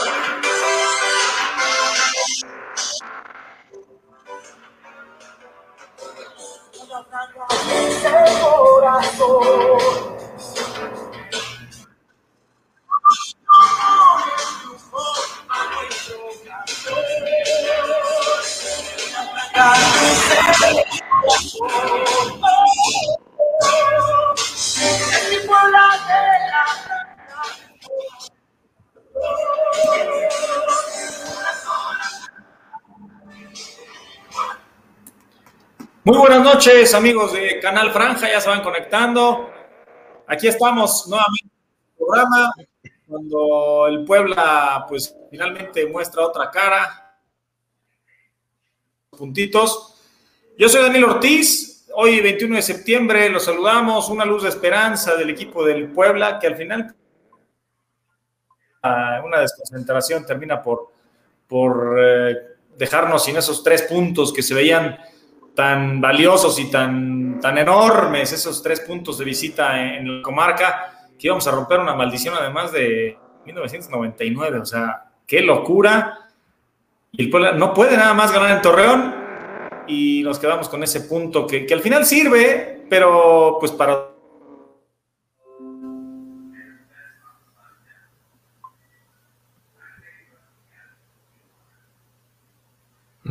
Muy buenas noches, amigos de Canal Franja, ya se van conectando. Aquí estamos nuevamente en el programa, cuando el Puebla, pues finalmente muestra otra cara. Puntitos. Yo soy Daniel Ortiz, hoy 21 de septiembre, los saludamos, una luz de esperanza del equipo del Puebla, que al final ah, una desconcentración termina por, por eh, dejarnos sin esos tres puntos que se veían tan valiosos y tan, tan enormes, esos tres puntos de visita en, la comarca, que íbamos a romper una maldición además de 1999, o sea, qué locura. Y el Puebla no puede nada más ganar en Torreón y nos quedamos con ese punto que, que al final sirve, pero pues para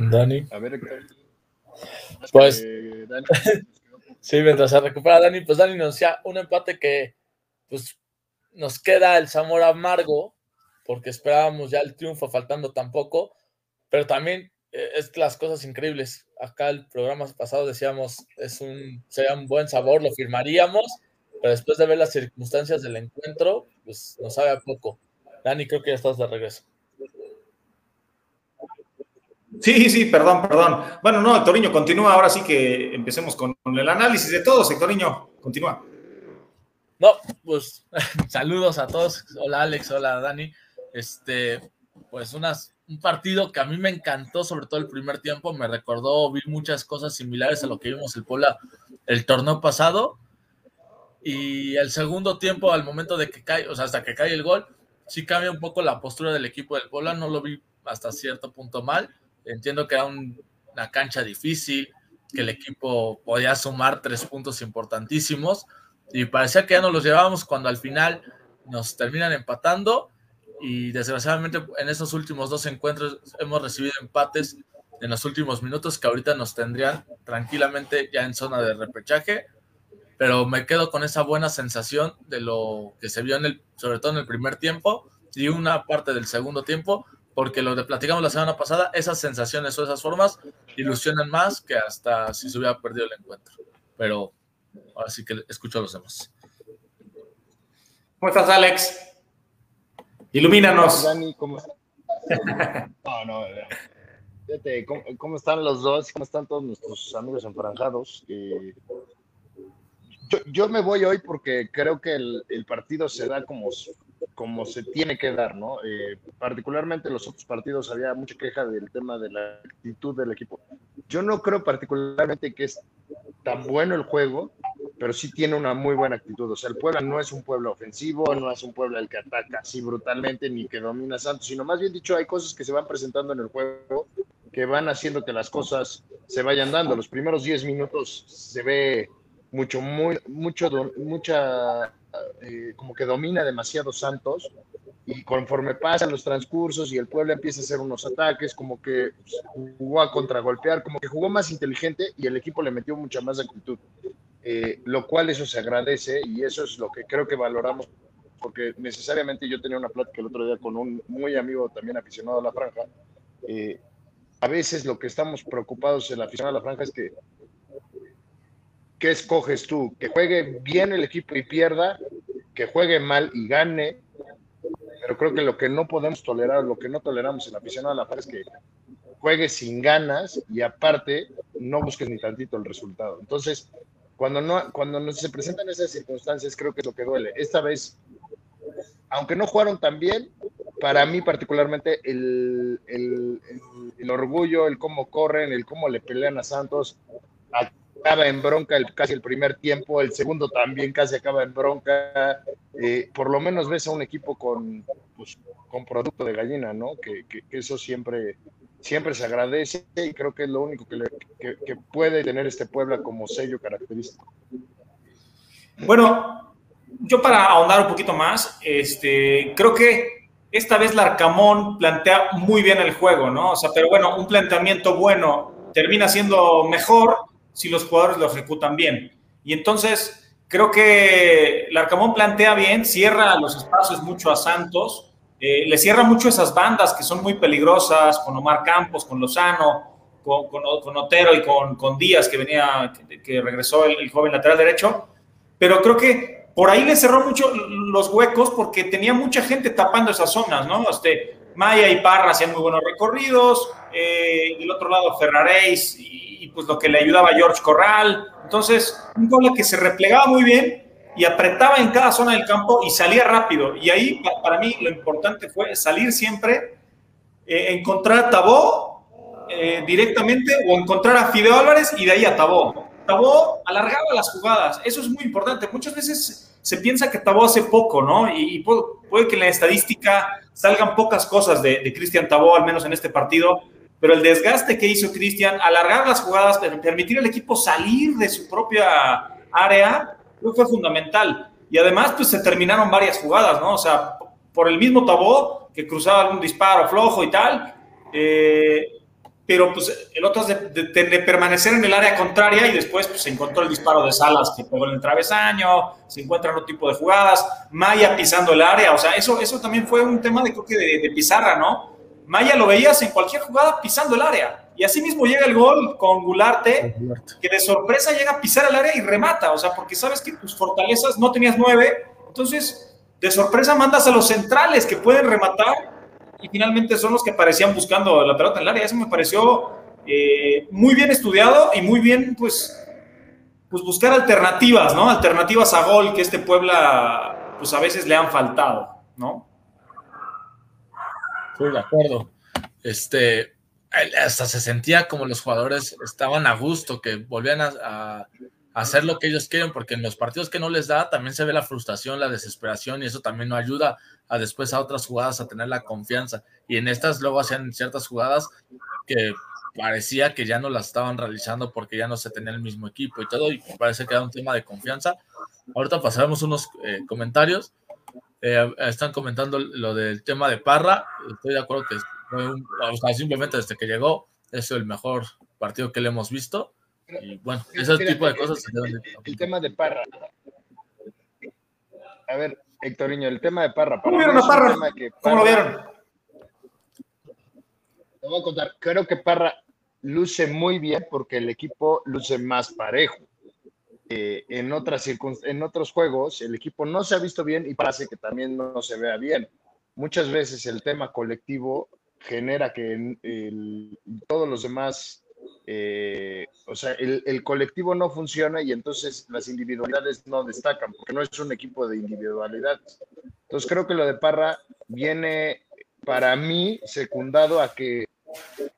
Dani. A ver, pues, sí, mientras se recupera Dani, pues Dani nos decía un empate que pues nos queda el Zamora amargo, porque esperábamos ya el triunfo faltando tan poco, pero también eh, es las cosas increíbles. Acá el programa pasado decíamos, es un, sería un buen sabor, lo firmaríamos, pero después de ver las circunstancias del encuentro, pues nos sabe a poco. Dani, creo que ya estás de regreso. Sí, sí, perdón, perdón. Bueno, no, Hectoriño, continúa. Ahora sí que empecemos con el análisis de todos. Hectoriño, continúa. No, pues saludos a todos. Hola Alex, hola Dani. Este, pues unas, un partido que a mí me encantó, sobre todo el primer tiempo. Me recordó, vi muchas cosas similares a lo que vimos el Puebla el torneo pasado. Y el segundo tiempo, al momento de que cae, o sea, hasta que cae el gol, sí cambia un poco la postura del equipo del Puebla. No lo vi hasta cierto punto mal Entiendo que era una cancha difícil, que el equipo podía sumar tres puntos importantísimos y parecía que ya no los llevábamos cuando al final nos terminan empatando y desgraciadamente en esos últimos dos encuentros hemos recibido empates en los últimos minutos que ahorita nos tendrían tranquilamente ya en zona de repechaje, pero me quedo con esa buena sensación de lo que se vio en el, sobre todo en el primer tiempo y una parte del segundo tiempo, porque lo que platicamos la semana pasada, esas sensaciones o esas formas ilusionan más que hasta si se hubiera perdido el encuentro. Pero ahora sí que escucho a los demás. ¿Cómo estás, Alex? Ilumínanos. Dani, ¿cómo estás? no, no, fíjate, ¿cómo, están los dos? ¿Cómo están todos nuestros amigos enfranjados? Eh, yo, me voy hoy porque creo que el, el partido se da como como se tiene que dar, ¿no? Eh, particularmente en los otros partidos había mucha queja del tema de la actitud del equipo. Yo no creo particularmente que es tan bueno el juego, pero sí tiene una muy buena actitud. O sea, el Puebla no es un pueblo ofensivo, no es un pueblo el que ataca así brutalmente ni que domina Santos, sino más bien dicho, hay cosas que se van presentando en el juego que van haciendo que las cosas se vayan dando. Los primeros 10 minutos se ve mucho, muy, mucho, mucha eh, como que domina demasiado Santos y conforme pasan los transcursos y el pueblo empieza a hacer unos ataques, como que jugó a contragolpear, como que jugó más inteligente y el equipo le metió mucha más actitud, eh, lo cual eso se agradece y eso es lo que creo que valoramos, porque necesariamente yo tenía una plática el otro día con un muy amigo también aficionado a la franja. Eh, a veces lo que estamos preocupados en la aficionado a la franja es que ¿qué escoges tú? ¿Que juegue bien el equipo y pierda? ¿Que juegue mal y gane? Pero creo que lo que no podemos tolerar, lo que no toleramos en la afición a la par es que juegue sin ganas y aparte no busques ni tantito el resultado. Entonces, cuando, no, cuando se presentan esas circunstancias, creo que es lo que duele. Esta vez, aunque no jugaron tan bien, para mí particularmente el, el, el orgullo, el cómo corren, el cómo le pelean a Santos, acaba en bronca el, casi el primer tiempo, el segundo también casi acaba en bronca. Eh, por lo menos ves a un equipo con, pues, con producto de gallina, ¿no? Que, eso siempre, siempre se agradece y creo que es lo único que, que puede tener este Puebla como sello característico. Bueno, yo para ahondar un poquito más, este, creo que esta vez Larcamón plantea muy bien el juego, ¿no? O sea, pero bueno, un planteamiento bueno termina siendo mejor si los jugadores lo ejecutan bien. Y entonces, creo que Larcamón plantea bien, cierra los espacios mucho a Santos, eh, le cierra mucho esas bandas que son muy peligrosas, con Omar Campos, con Lozano, con, con, Otero y con, con, Díaz, que venía, que, regresó el joven lateral derecho. Pero creo que por ahí le cerró mucho los huecos porque tenía mucha gente tapando esas zonas, ¿no? Este, Maya y Parra hacían muy buenos recorridos, eh, y el otro lado Ferraréis y, pues lo que le ayudaba George Corral. Entonces, un gol que se replegaba muy bien y apretaba en cada zona del campo y salía rápido. Y ahí para mí lo importante fue salir siempre, eh, encontrar a Tabó eh, directamente o encontrar a Fideo Álvarez y de ahí a Tabó. Tabó alargaba las jugadas, eso es muy importante. Muchas veces se piensa que Tabó hace poco, ¿no? Y, puede, que en la estadística salgan pocas cosas de, Cristian Tabó, al menos en este partido, pero el desgaste que hizo Cristian, alargar las jugadas, permitir al equipo salir de su propia área, fue fundamental. Y además, pues se terminaron varias jugadas, ¿no? O sea, por el mismo Tabó, que cruzaba algún disparo flojo y tal, eh, pero pues el otro es de, permanecer en el área contraria y después pues se encontró el disparo de Salas que pegó en el travesaño, se encuentran otro tipo de jugadas, Maya pisando el área, o sea, eso, eso también fue un tema de, creo que de, pizarra, ¿no? Maya lo veías en cualquier jugada pisando el área. Y así mismo llega el gol con Gularte, que de sorpresa llega a pisar el área y remata, o sea, porque sabes que tus fortalezas no tenías nueve, entonces de sorpresa mandas a los centrales que pueden rematar y finalmente son los que parecían buscando la pelota en el área. Eso me pareció eh, muy bien estudiado y muy bien, pues, pues buscar alternativas, ¿no? Alternativas a gol que este Puebla, pues a veces le han faltado, ¿no? Estoy de acuerdo. Este, hasta se sentía como los jugadores estaban a gusto, que volvían a hacer lo que ellos quieren, porque en los partidos que no les da también se ve la frustración, la desesperación y eso también no ayuda a después a otras jugadas a tener la confianza. Y en estas luego hacían ciertas jugadas que parecía que ya no las estaban realizando porque ya no se tenía el mismo equipo y todo, y parece que era un tema de confianza. Ahorita pasaremos unos eh, comentarios. Eh, están comentando lo del tema de Parra. Estoy de acuerdo que simplemente desde que llegó es el mejor partido que le hemos visto y bueno, ese tipo de cosas. El, tema de Parra. A ver, Héctorinho, el tema de Parra. ¿Cómo vieron a Parra? ¿Cómo lo vieron? Te voy a contar. Creo que Parra luce muy bien porque el equipo luce más parejo. Eh, en, otras en otros juegos el equipo no se ha visto bien y parece que también no se vea bien. Muchas veces el tema colectivo genera que todos los demás eh, o sea, el, colectivo no funciona y entonces las individualidades no destacan, porque no es un equipo de individualidad. Entonces creo que lo de Parra viene para mí secundado a que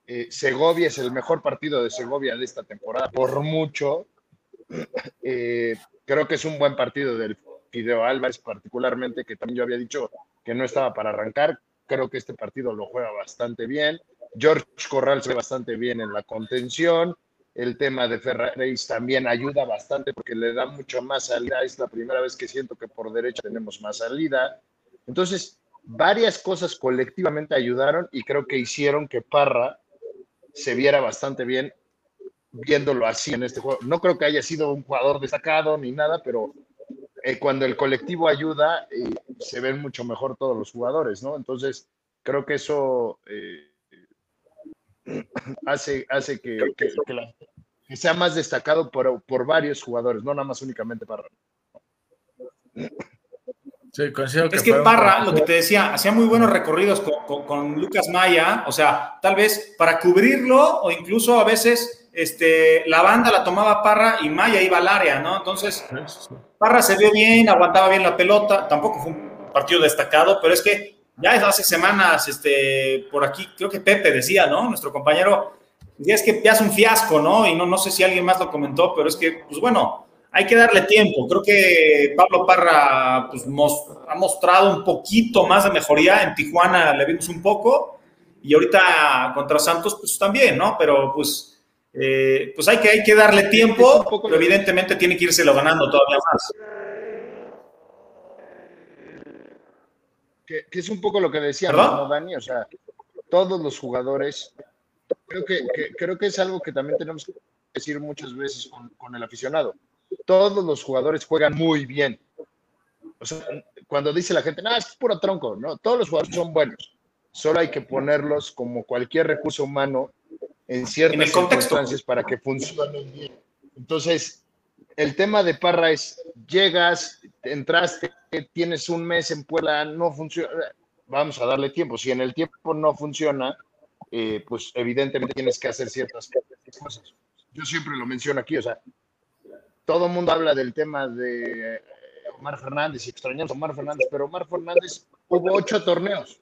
eh, Segovia es el mejor partido de Segovia de esta temporada, por mucho. Eh, creo que es un buen partido del Fideo Álvarez, particularmente, que también yo había dicho que no estaba para arrancar. Creo que este partido lo juega bastante bien. George Corral se ve bastante bien en la contención. El tema de Ferraris también ayuda bastante porque le da mucho más salida. Es la primera vez que siento que por derecha tenemos más salida. Entonces, varias cosas colectivamente ayudaron y creo que hicieron que Parra se viera bastante bien viéndolo así en este juego. No creo que haya sido un jugador destacado ni nada, pero eh, cuando el colectivo ayuda, eh, se ven mucho mejor todos los jugadores, ¿no? Entonces, creo que eso eh, hace, hace que, sea más destacado por, por, varios jugadores, no nada más únicamente Parra. es que, Parra, lo que te decía, hacía muy buenos recorridos con, Lucas Maya, o sea, tal vez para cubrirlo o incluso a veces este, la banda la tomaba Parra y Maya iba al área, ¿no? Entonces, Parra se vio bien, aguantaba bien la pelota, tampoco fue un partido destacado, pero es que ya hace semanas, este, por aquí, creo que Pepe decía, ¿no? Nuestro compañero, decía es que ya es un fiasco, ¿no? Y no, no sé si alguien más lo comentó, pero es que, pues bueno, hay que darle tiempo. Creo que Pablo Parra pues, ha mostrado un poquito más de mejoría. En Tijuana le vimos un poco y ahorita contra Santos pues también, ¿no? Pero pues, eh, pues hay, que, hay que darle tiempo, pero evidentemente tiene que irse lo ganando todavía más. Que, es un poco lo que decía ¿no, Dani? O sea, todos los jugadores, creo que, creo que es algo que también tenemos que decir muchas veces con, con el aficionado todos los jugadores juegan muy bien. O sea, cuando dice la gente, no, es puro tronco, no, todos los jugadores son buenos. Solo hay que ponerlos como cualquier recurso humano en ciertas circunstancias para que funcionen bien. Entonces, el tema de Parra es, llegas, entraste, tienes un mes en Puebla, no funciona, vamos a darle tiempo. Si en el tiempo no funciona, eh, pues evidentemente tienes que hacer ciertas cosas. Yo siempre lo menciono aquí, o sea, todo el mundo habla del tema de eh, Omar Fernández y extrañamos a Omar Fernández, pero Omar Fernández hubo ocho torneos,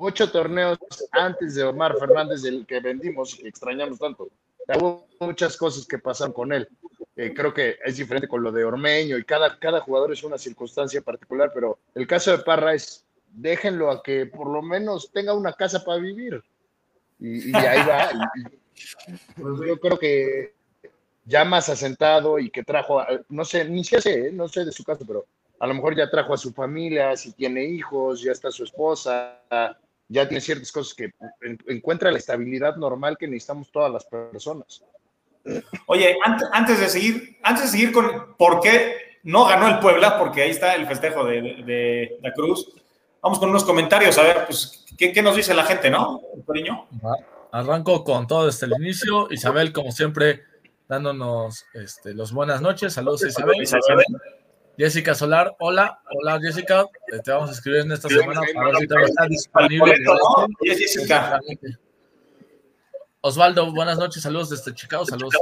ocho torneos antes de Omar Fernández del que vendimos y extrañamos tanto. Hubo muchas cosas que pasaron con él. Eh, creo que es diferente con lo de Ormeño y cada, cada jugador es una circunstancia particular, pero el caso de Parra es déjenlo a que por lo menos tenga una casa para vivir. Y, ahí va. Pues yo creo que ya más asentado y que trajo, no sé, ni sé, ¿eh? no sé de su caso, pero a lo mejor ya trajo a su familia, si tiene hijos, ya está su esposa, ya tiene ciertas cosas que encuentra la estabilidad normal que necesitamos todas las personas. Oye, antes, de seguir, antes de seguir con por qué no ganó el Puebla, porque ahí está el festejo de, la Cruz, vamos con unos comentarios, a ver, pues, ¿qué, qué nos dice la gente, no, cariño? Arranco con todo desde el inicio. Isabel, como siempre, dándonos este, los buenas noches. Saludos, Isabel. Jessica Solar, hola, hola Jessica, te vamos a escribir en esta semana para ver si todavía está disponible. Jessica. Osvaldo, buenas noches, saludos desde Chicago, saludos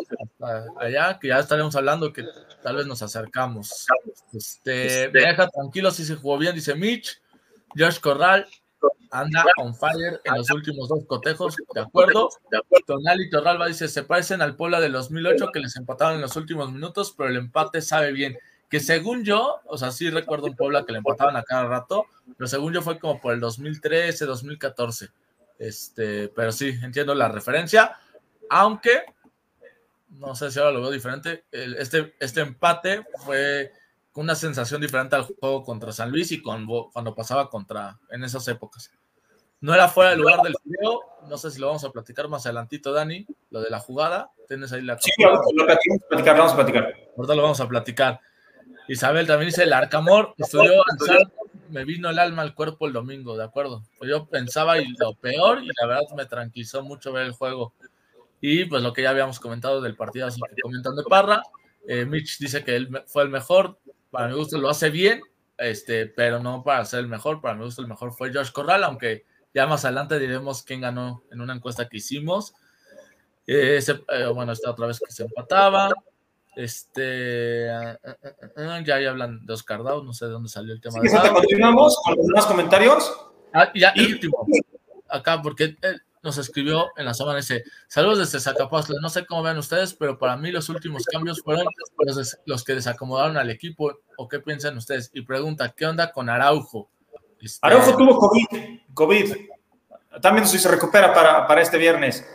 allá, que ya estaremos hablando, que tal vez nos acercamos. Este, este deja tranquilo si se jugó bien, dice Mitch. Josh Corral, anda on fire en los últimos dos cotejos, ¿de acuerdo? Tonali Torralba dice, se parecen al Puebla de 2008 que les empataron en los últimos minutos, pero el empate sabe bien. Que según yo, o sea, sí recuerdo un Puebla que le empataban a cada rato, pero según yo fue como por el 2013, 2014. Este, pero sí, entiendo la referencia, aunque no sé si ahora lo veo diferente. este, este empate fue una sensación diferente al juego contra San Luis y con, cuando pasaba contra en esas épocas. No era fuera del lugar del video, no sé si lo vamos a platicar más adelantito, Dani, lo de la jugada. Tienes ahí la. Sí, lo platicar, vamos a platicar. Ahorita lo vamos a platicar. Isabel también dice: el Arcamor estudió me vino el alma al cuerpo el domingo, ¿de acuerdo? Pues yo pensaba y lo peor, y la verdad me tranquilizó mucho ver el juego. Y pues lo que ya habíamos comentado del partido, así que comentan de Parra. Eh, Mitch dice que él fue el mejor, para mi gusto lo hace bien, este, pero no para ser el mejor. Para mi gusto el mejor fue Josh Corral, aunque ya más adelante diremos quién ganó en una encuesta que hicimos. Eh, bueno, esta otra vez que se empataba. Este, ah, ah, ah, ya ahí hablan de Oscar Dow, no sé de dónde salió el tema. de continuamos con los demás comentarios. ya, y último, acá, porque nos escribió en la semana, dice, saludos desde Zacapazla, no sé cómo vean ustedes, pero para mí los últimos cambios fueron los, que desacomodaron al equipo, o qué piensan ustedes, y pregunta, ¿qué onda con Araujo? Este, Araujo tuvo COVID, COVID, también si se recupera para, para este viernes.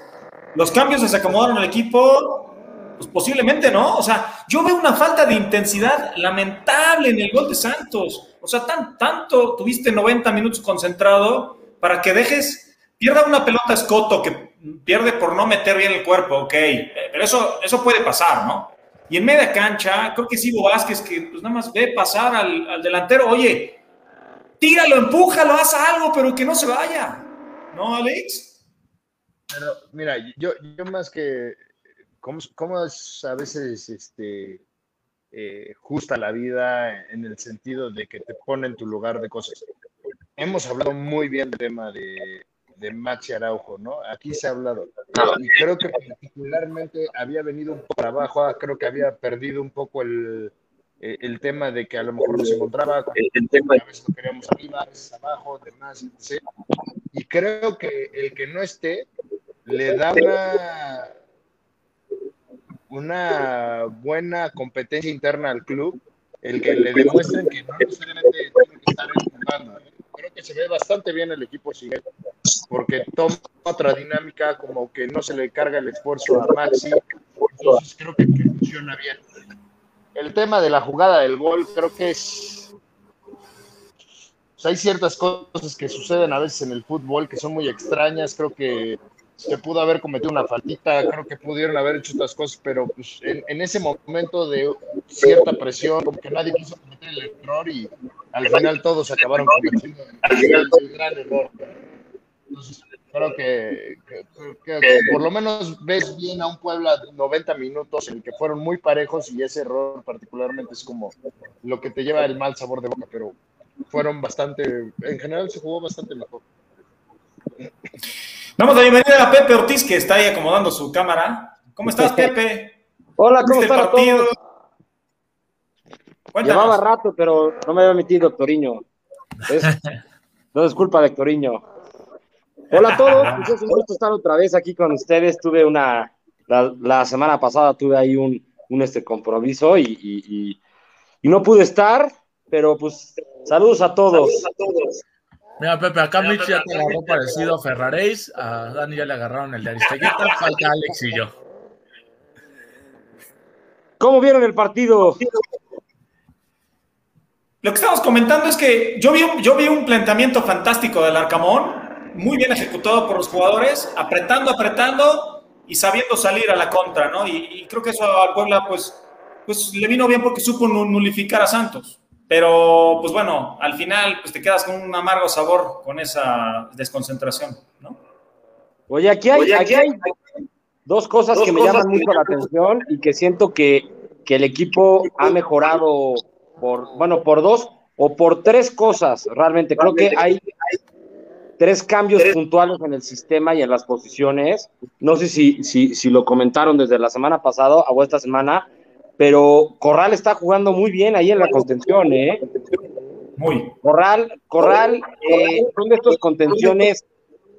Los cambios desacomodaron al equipo, pues posiblemente no, o sea, yo veo una falta de intensidad lamentable en el gol de Santos, o sea, tan, tanto tuviste 90 minutos concentrado para que dejes pierda una pelota Escoto que pierde por no meter bien el cuerpo, ok, pero eso, eso puede pasar, ¿no? Y en media cancha, creo que es Ivo Vázquez que pues nada más ve pasar al, delantero, oye, tíralo, empújalo, haz algo, pero que no se vaya, ¿no, Alex? Pero mira, yo, yo más que, ¿cómo, cómo es a veces este, eh, justa la vida en el sentido de que te pone en tu lugar de cosas? Hemos hablado muy bien del tema de de Maxi Araujo, ¿no? Aquí se ha hablado. Y creo que particularmente había venido un poco para abajo, creo que había perdido un poco el, eh, el tema de que a lo mejor no se encontraba, el, tema a veces lo queríamos arriba, a veces abajo, demás, etc. Y creo que el que no esté le da una, una buena competencia interna al club, el que le demuestren que no necesariamente tienen que estar jugando. Creo que se ve bastante bien el equipo sigue porque toma otra dinámica, como que no se le carga el esfuerzo a Maxi, entonces creo que, que funciona bien. El tema de la jugada del gol, creo que es hay ciertas cosas que suceden a veces en el fútbol que son muy extrañas. Creo que se pudo haber cometido una faltita, creo que pudieron haber hecho otras cosas, pero pues, en, ese momento de cierta presión, como que nadie quiso cometer el error y al final todos acabaron cometiendo el, gran error. Entonces, creo que, por lo menos ves bien a un Puebla 90 minutos en el que fueron muy parejos y ese error particularmente es como lo que te lleva el mal sabor de boca, pero fueron bastante, en general se jugó bastante mejor. Damos la bienvenida a Pepe Ortiz, que está ahí acomodando su cámara. ¿Cómo estás, Pepe? Hola, ¿cómo estás todos? Llevaba rato, pero no me había metido, Doctoriño. no es culpa de Doctoriño. Hola a todos, pues es un gusto estar otra vez aquí con ustedes. Tuve una, la, semana pasada tuve ahí un, un este compromiso y, y, y, no pude estar, pero pues saludos a todos. Saludos a todos. Mira, Pepe, acá Mitch ya te agarró parecido a Ferraréis, a Dani ya le agarraron el de Aristegueta, falta Alex y yo. ¿Cómo vieron el partido? Lo que estamos comentando es que yo vi, yo vi un planteamiento fantástico del Arcamón, muy bien ejecutado por los jugadores, apretando, apretando y sabiendo salir a la contra, ¿no? Y, creo que eso al Puebla, pues, pues le vino bien porque supo nulificar a Santos. Pero, pues bueno, al final pues te quedas con un amargo sabor con esa desconcentración, ¿no? Oye, aquí hay, aquí hay dos cosas que me llaman mucho la atención y que siento que, que, el equipo ha mejorado por, bueno, por dos o por tres cosas, realmente. Creo que hay, tres cambios puntuales en el sistema y en las posiciones. No sé si, si, si lo comentaron desde la semana pasada o esta semana, pero Corral está jugando muy bien ahí en la contención, ¿eh? Muy. Corral, Corral, eh, son de estos contenciones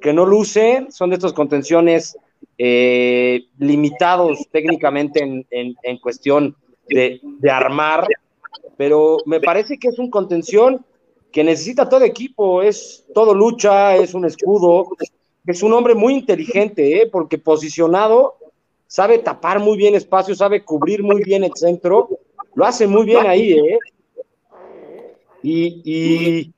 que no lucen, son de estos contenciones eh, limitados técnicamente en, en, cuestión de, de, armar, pero me parece que es un contención que necesita todo equipo, es todo lucha, es un escudo, es un hombre muy inteligente, ¿eh? porque posicionado sabe tapar muy bien espacio, sabe cubrir muy bien el centro, lo hace muy bien ahí, ¿eh? Y,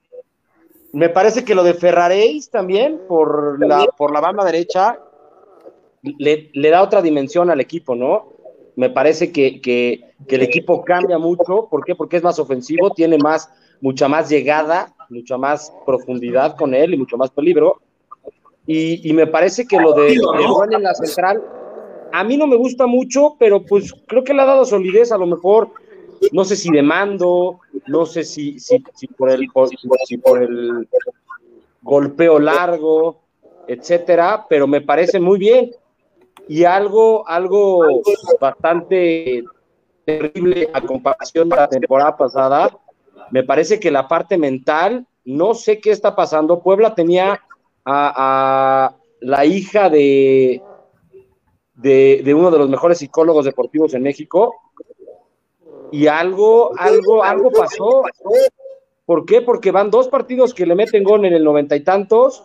me parece que lo de Ferraréis también, por la, por la banda derecha, le, da otra dimensión al equipo, ¿no? Me parece que, que, el equipo cambia mucho, ¿por qué? Porque es más ofensivo, tiene más, mucha más llegada, mucha más profundidad con él y mucho más peligro. Y, me parece que lo de, de en la central a mí no me gusta mucho, pero pues creo que le ha dado solidez, a lo mejor, no sé si de mando, no sé si, si, por, el, si por el golpeo largo, etcétera, pero me parece muy bien. Y algo, algo bastante terrible a comparación de la temporada pasada, me parece que la parte mental, no sé qué está pasando. Puebla tenía a la hija de, de, uno de los mejores psicólogos deportivos en México y algo, algo, algo pasó. ¿Por qué? Porque van dos partidos que le meten gol en el noventa y tantos,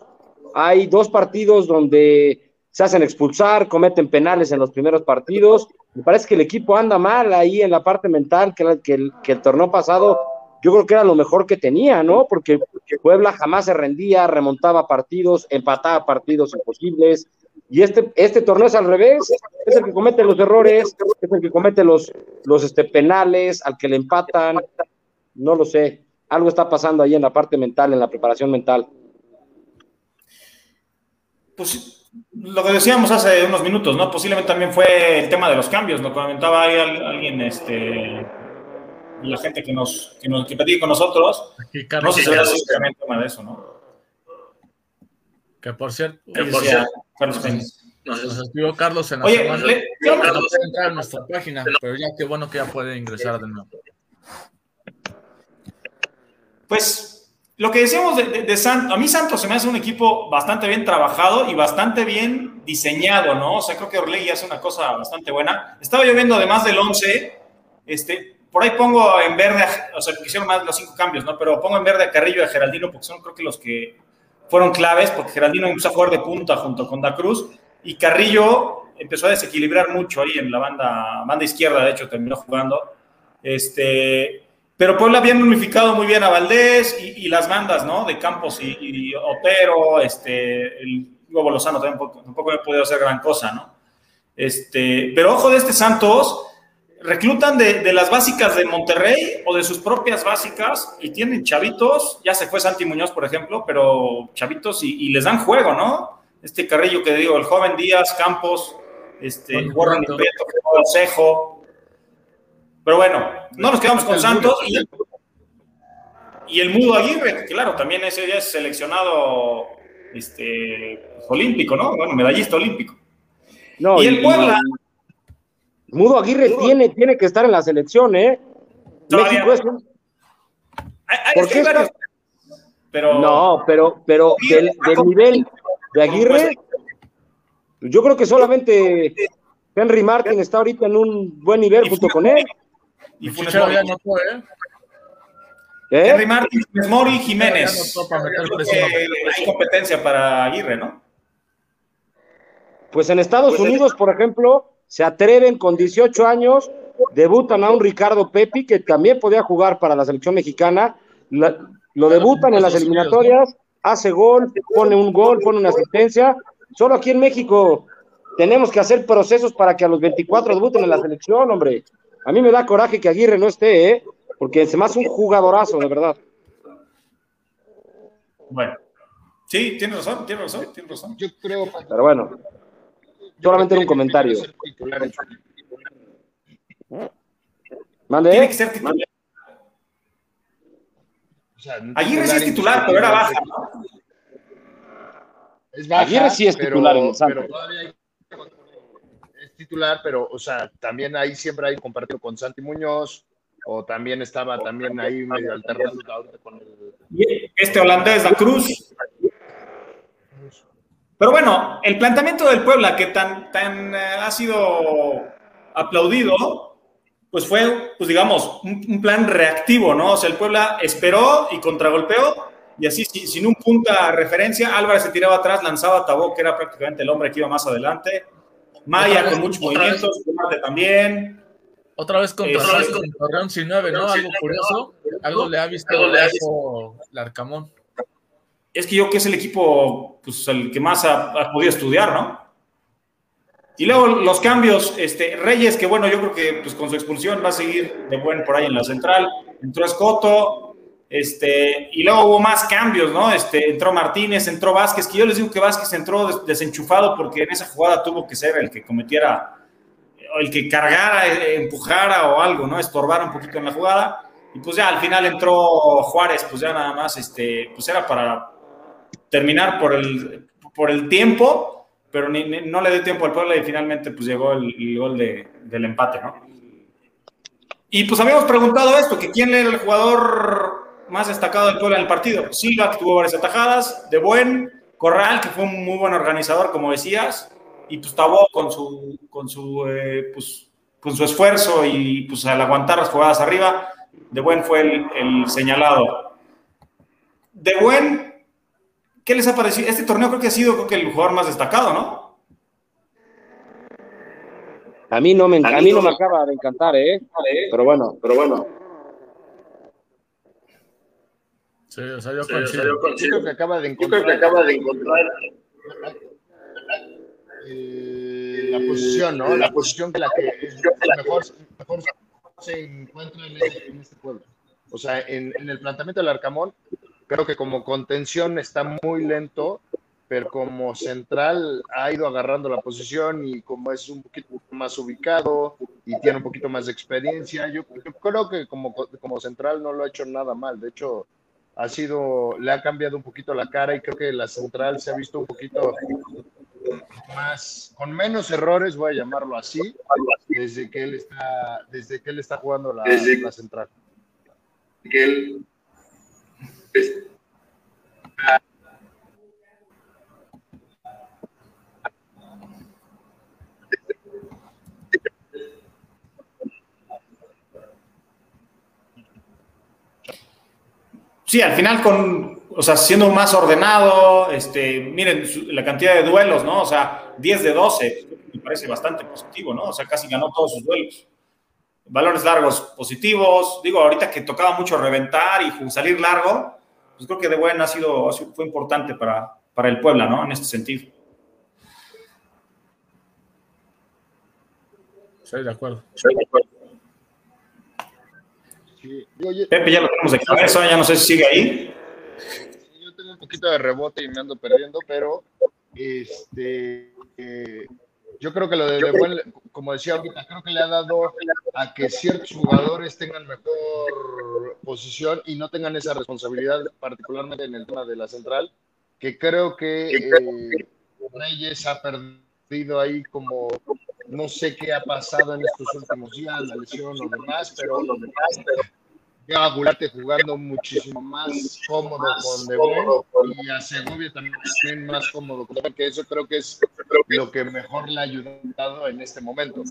hay dos partidos donde se hacen expulsar, cometen penales en los primeros partidos. Me parece que el equipo anda mal ahí en la parte mental, que, el, que el torneo pasado yo creo que era lo mejor que tenía, ¿no? Porque Puebla jamás se rendía, remontaba partidos, empataba partidos imposibles, y este, este torneo es al revés, es el que comete los errores, es el que comete los, los este, penales, al que le empatan, no lo sé, algo está pasando ahí en la parte mental, en la preparación mental. Pues lo que decíamos hace unos minutos, ¿no? Posiblemente también fue el tema de los cambios, ¿no? Comentaba ahí alguien, este, la gente que nos, que nos que con nosotros, no sé si será el tema de eso, ¿no? Que por cierto, que por cierto Carlos Nos escribió Carlos en la semana. Le, no puede entrar a nuestra página, pero ya qué bueno que ya puede ingresar de nuevo. Pues lo que decíamos de, Santos, a mí Santos se me hace un equipo bastante bien trabajado y bastante bien diseñado, ¿no? O sea, creo que Orlegui hace una cosa bastante buena. Estaba yo viendo además del 11, este, por ahí pongo en verde, o sea, hicieron más los cinco cambios, ¿no? Pero pongo en verde a Carrillo y a Geraldino porque son creo que los que fueron claves, porque Geraldino empezó a jugar de punta junto con Da Cruz y Carrillo empezó a desequilibrar mucho ahí en la banda, banda izquierda, de hecho terminó jugando. Este, pero Puebla habían unificado muy bien a Valdés y, las bandas, ¿no? De Campos y, Otero, este, el Hugo Lozano tampoco, tampoco me podido hacer gran cosa, ¿no? Este, pero ojo de este Santos, reclutan de, las básicas de Monterrey o de sus propias básicas y tienen chavitos, ya se fue Santi Muñoz, por ejemplo, pero chavitos y, les dan juego, ¿no? Este Carrillo que digo, el joven Díaz, Campos, este, Warren Cejo, pero bueno, no nos quedamos con Santos y, el Mudo Aguirre, claro, también ese día es seleccionado este, olímpico, ¿no? Bueno, medallista olímpico. No, y el Puebla. Mudo Aguirre tiene, tiene que estar en la selección, ¿eh? México es un... ¿Por qué pero... No, pero, pero del, del nivel de Aguirre, yo creo que solamente Henry Martin está ahorita en un buen nivel junto con él. Y Funes Mori. ¿eh? ¿Eh? Henry Martin, Funes Mori, Jiménez. hay competencia para Aguirre, ¿no? Pues en Estados pues Unidos, por ejemplo, se atreven con 18 años, debutan a un Ricardo Pepi, que también podía jugar para la selección mexicana, lo debutan en las eliminatorias, hace gol, pone un gol, pone una asistencia. Solo aquí en México tenemos que hacer procesos para que a los 24 debuten en la selección, hombre. A mí me da coraje que Aguirre no esté, ¿eh? Porque se me hace un jugadorazo, de verdad. Bueno. Sí, tiene razón, tiene razón, tiene razón. Yo creo. Pero bueno, solamente un comentario. ¿Mande? Tiene que ser titular. Aguirre sí es titular, pero era baja, ¿no? Es baja, Aguirre sí es titular en el Santos titular, pero, o sea, también ahí siempre hay compartido con Santi Muñoz, o también estaba también ahí medio alternando con el... Este holandés, la Cruz. Pero bueno, el planteamiento del Puebla, que tan, tan eh, ha sido aplaudido, pues fue, pues digamos, un, plan reactivo, ¿no? O sea, el Puebla esperó y contragolpeó, y así, sin un punta referencia, Álvarez se tiraba atrás, lanzaba a Tabó, que era prácticamente el hombre que iba más adelante, Maya con muchos movimientos, también. Otra vez contra, este, Torreón sin nueve, ¿no? Algo curioso. Algo le ha visto el Arcamón. Es que yo que es el equipo, pues el que más ha, podido estudiar, ¿no? Y luego los cambios, este, Reyes, que bueno, yo creo que pues con su expulsión va a seguir de buen por ahí en la central. Entró Escoto, este, y luego hubo más cambios, ¿no? Este, entró Martínez, entró Vázquez, que yo les digo que Vázquez entró desenchufado porque en esa jugada tuvo que ser el que cometiera, el que cargara, eh, empujara o algo, ¿no? Estorbara un poquito en la jugada. Y pues ya al final entró Juárez, pues ya nada más, este, pues era para terminar por el, por el tiempo, pero no le dio tiempo al pueblo y finalmente pues llegó el, gol del empate, ¿no? Y pues habíamos preguntado esto, que quién era el jugador más destacado del pueblo en el partido. Silva, que tuvo varias atajadas, de buen, Corral, que fue un muy buen organizador, como decías, y pues Tabó con su, con su, eh, pues, con su esfuerzo y pues al aguantar las jugadas arriba, de buen fue el, señalado. De buen, ¿qué les ha parecido? Este torneo creo que ha sido creo que el jugador más destacado, ¿no? A mí no me, a mí no me acaba de encantar, ¿eh? Pero bueno, pero bueno. Sí, o sea, yo, creo que acaba de encontrar, eh, la posición, ¿no? La posición que la que mejor, mejor se encuentra en este, en este pueblo. O sea, en, en, el planteamiento del Arcamón, creo que como contención está muy lento, pero como central ha ido agarrando la posición y como es un poquito más ubicado y tiene un poquito más de experiencia, yo, yo creo que como, como central no lo ha hecho nada mal. De hecho, ha sido, le ha cambiado un poquito la cara y creo que la central se ha visto un poquito más, con menos errores, voy a llamarlo así, desde que él está, desde que él está jugando la, la central. Que él, Sí, al final con, o sea, siendo más ordenado, este, miren la cantidad de duelos, ¿no? O sea, 10 de 12, me parece bastante positivo, ¿no? O sea, casi ganó todos sus duelos. Valores largos positivos, digo, ahorita que tocaba mucho reventar y salir largo, pues creo que de buen ha sido, fue importante para, para el Puebla, ¿no? En este sentido. Estoy de acuerdo. Estoy de acuerdo. Pepe ya lo tenemos de cabeza, ya no sé si sigue ahí. Yo tengo un poquito de rebote y me ando perdiendo, pero este, eh, yo creo que lo de, de como decía ahorita, creo que le ha dado a que ciertos jugadores tengan mejor posición y no tengan esa responsabilidad, particularmente en el tema de la central, que creo que eh, Reyes ha perdido ahí como no sé qué ha pasado en estos últimos días, la lesión o demás, pero lo demás, veo a Gularte jugando muchísimo más cómodo con De y a Segovia también más cómodo con que eso creo que es lo que mejor le ha ayudado en este momento.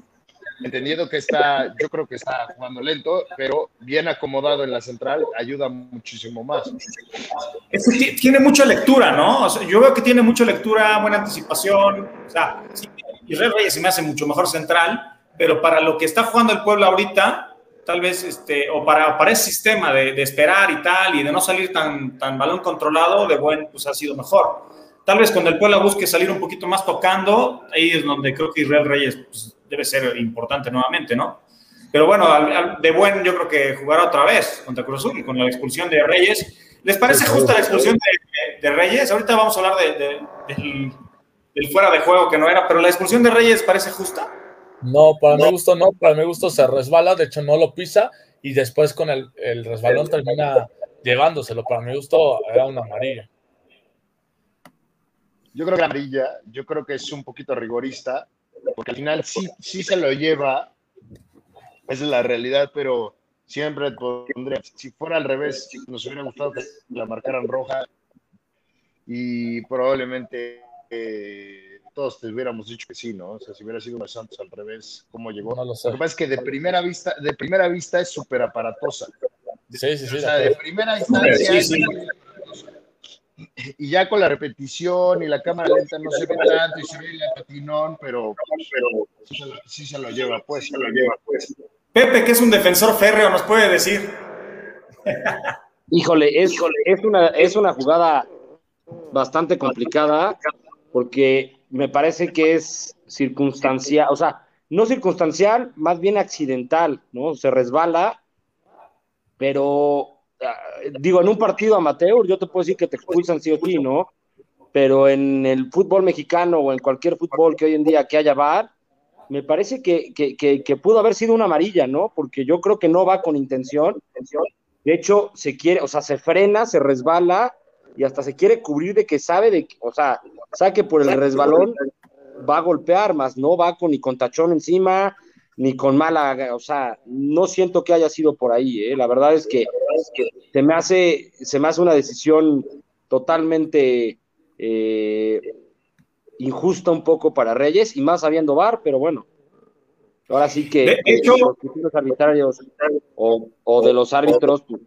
Entendiendo que está, yo creo que está jugando lento, pero bien acomodado en la central, ayuda muchísimo más. tiene mucha lectura, ¿no? yo veo que tiene mucha lectura, buena anticipación. O sea, sí, Israel Reyes se me hace mucho mejor central, pero para lo que está jugando el pueblo ahorita, tal vez, este, o para, para ese sistema de, esperar y tal, y de no salir tan, tan balón controlado, de buen, pues ha sido mejor. Tal vez cuando el pueblo busque salir un poquito más tocando, ahí es donde creo que Israel Reyes pues, debe ser importante nuevamente, ¿no? Pero bueno, de buen yo creo que jugará otra vez contra Cruz Azul, con la expulsión de Reyes. ¿Les parece justa la expulsión de, Reyes? Ahorita vamos a hablar de, del el fuera de juego que no era, pero la expulsión de Reyes parece justa. No, para mi gusto no, para mi gusto se resbala, de hecho no lo pisa y después con el, el resbalón termina llevándoselo. Para mi gusto era una amarilla. Yo creo que la amarilla, yo creo que es un poquito rigorista, porque al final sí, sí se lo lleva, esa es la realidad, pero siempre pondría, si fuera al revés, nos hubiera gustado que la marcaran roja y probablemente todos te hubiéramos dicho que sí, ¿no? O sea, si hubiera sido una Santos al revés, ¿cómo llegó? No lo, sé. lo que pasa es que de primera vista, de primera vista es súper aparatosa. Sí, sí, sí. O sea, de primera instancia sí, y ya con la repetición y la cámara lenta no se ve tanto y se ve el patinón, pero, pero sí, se lo, lleva, pues, se lo lleva, pues. Pepe, que es un defensor férreo, nos puede decir. Híjole, es, es, una, es una jugada bastante complicada porque me parece que es circunstancial, o sea, no circunstancial, más bien accidental, ¿no? Se resbala, pero ah, digo, en un partido amateur yo te puedo decir que te expulsan sí o sí, ¿no? Pero en el fútbol mexicano o en cualquier fútbol que hoy en día que haya VAR, me parece que, que, que, pudo haber sido una amarilla, ¿no? Porque yo creo que no va con intención. De hecho, se quiere, o sea, se frena, se resbala y hasta se quiere cubrir de que sabe de, o sea, saque por el resbalón, va a golpear, más no va con ni con tachón encima, ni con mala, o sea, no siento que haya sido por ahí, ¿eh? la verdad es que, se, me hace, se me hace una decisión totalmente eh, injusta un poco para Reyes, y más sabiendo VAR, pero bueno, ahora sí que los arbitrarios o, o de los árbitros pues,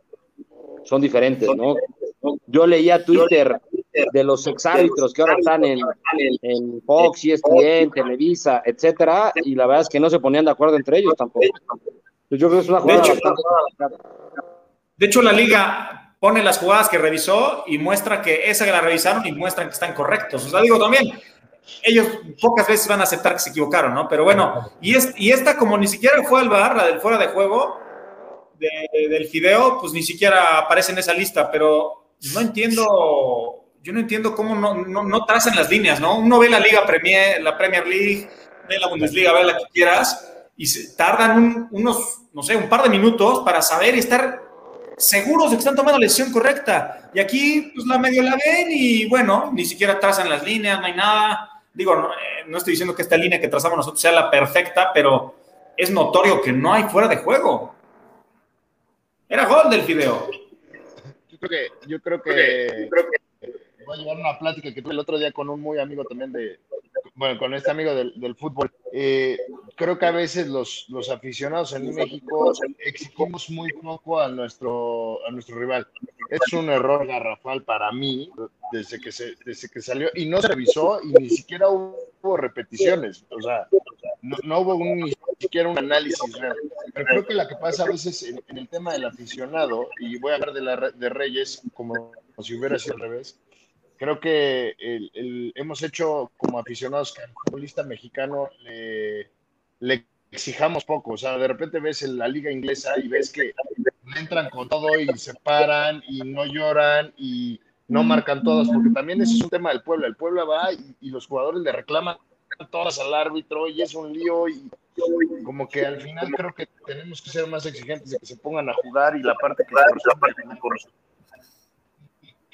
son diferentes, ¿no? Yo leía Twitter de los exárbitros que ahora están en, en Fox, ESPN, Televisa, etcétera, y la verdad es que no se ponían de acuerdo entre ellos tampoco. Pues yo creo que es una jugada de hecho, de hecho, la liga pone las jugadas que revisó y muestra que esa que la revisaron y muestran que están correctos. O sea, digo también, ellos pocas veces van a aceptar que se equivocaron, ¿no? Pero bueno, y, es, y esta como ni siquiera fue al bar, la del fuera de juego, del Fideo, pues ni siquiera aparece en esa lista, pero no entiendo, yo no entiendo cómo no, no, no trazan las líneas, ¿no? Uno ve la Liga Premier, la Premier League, ve la Bundesliga, ve la que quieras, y se tardan unos, no sé, un par de minutos para saber y estar seguros de que están tomando la decisión correcta. Y aquí, pues la medio la ven y bueno, ni siquiera trazan las líneas, no hay nada. Digo, no, eh, no estoy diciendo que esta línea que trazamos nosotros sea la perfecta, pero es notorio que no hay fuera de juego. Era gol del Fideo que, yo creo que, voy a llevar una plática que tuve el otro día con un muy amigo también de, bueno, con este amigo del, fútbol. Eh, creo que a veces los, los aficionados en México exigimos muy poco a nuestro, a nuestro rival. es un error garrafal para mí desde que, se, desde que salió y no se revisó y ni siquiera hubo repeticiones, o sea, no, hubo ni siquiera un análisis real. Pero creo que la que pasa a veces en, el tema del aficionado, y voy a hablar de, la, de Reyes como, si hubiera sido al revés, creo que hemos hecho como aficionados que al futbolista mexicano le, le exijamos poco, o sea, de repente ves en la liga inglesa y ves que entran con todo y se paran y no lloran y no marcan todas, porque también ese es un tema del pueblo, el pueblo va y, los jugadores le reclaman todas al árbitro y es un lío y como que al final creo que tenemos que ser más exigentes de que se pongan a jugar y la parte que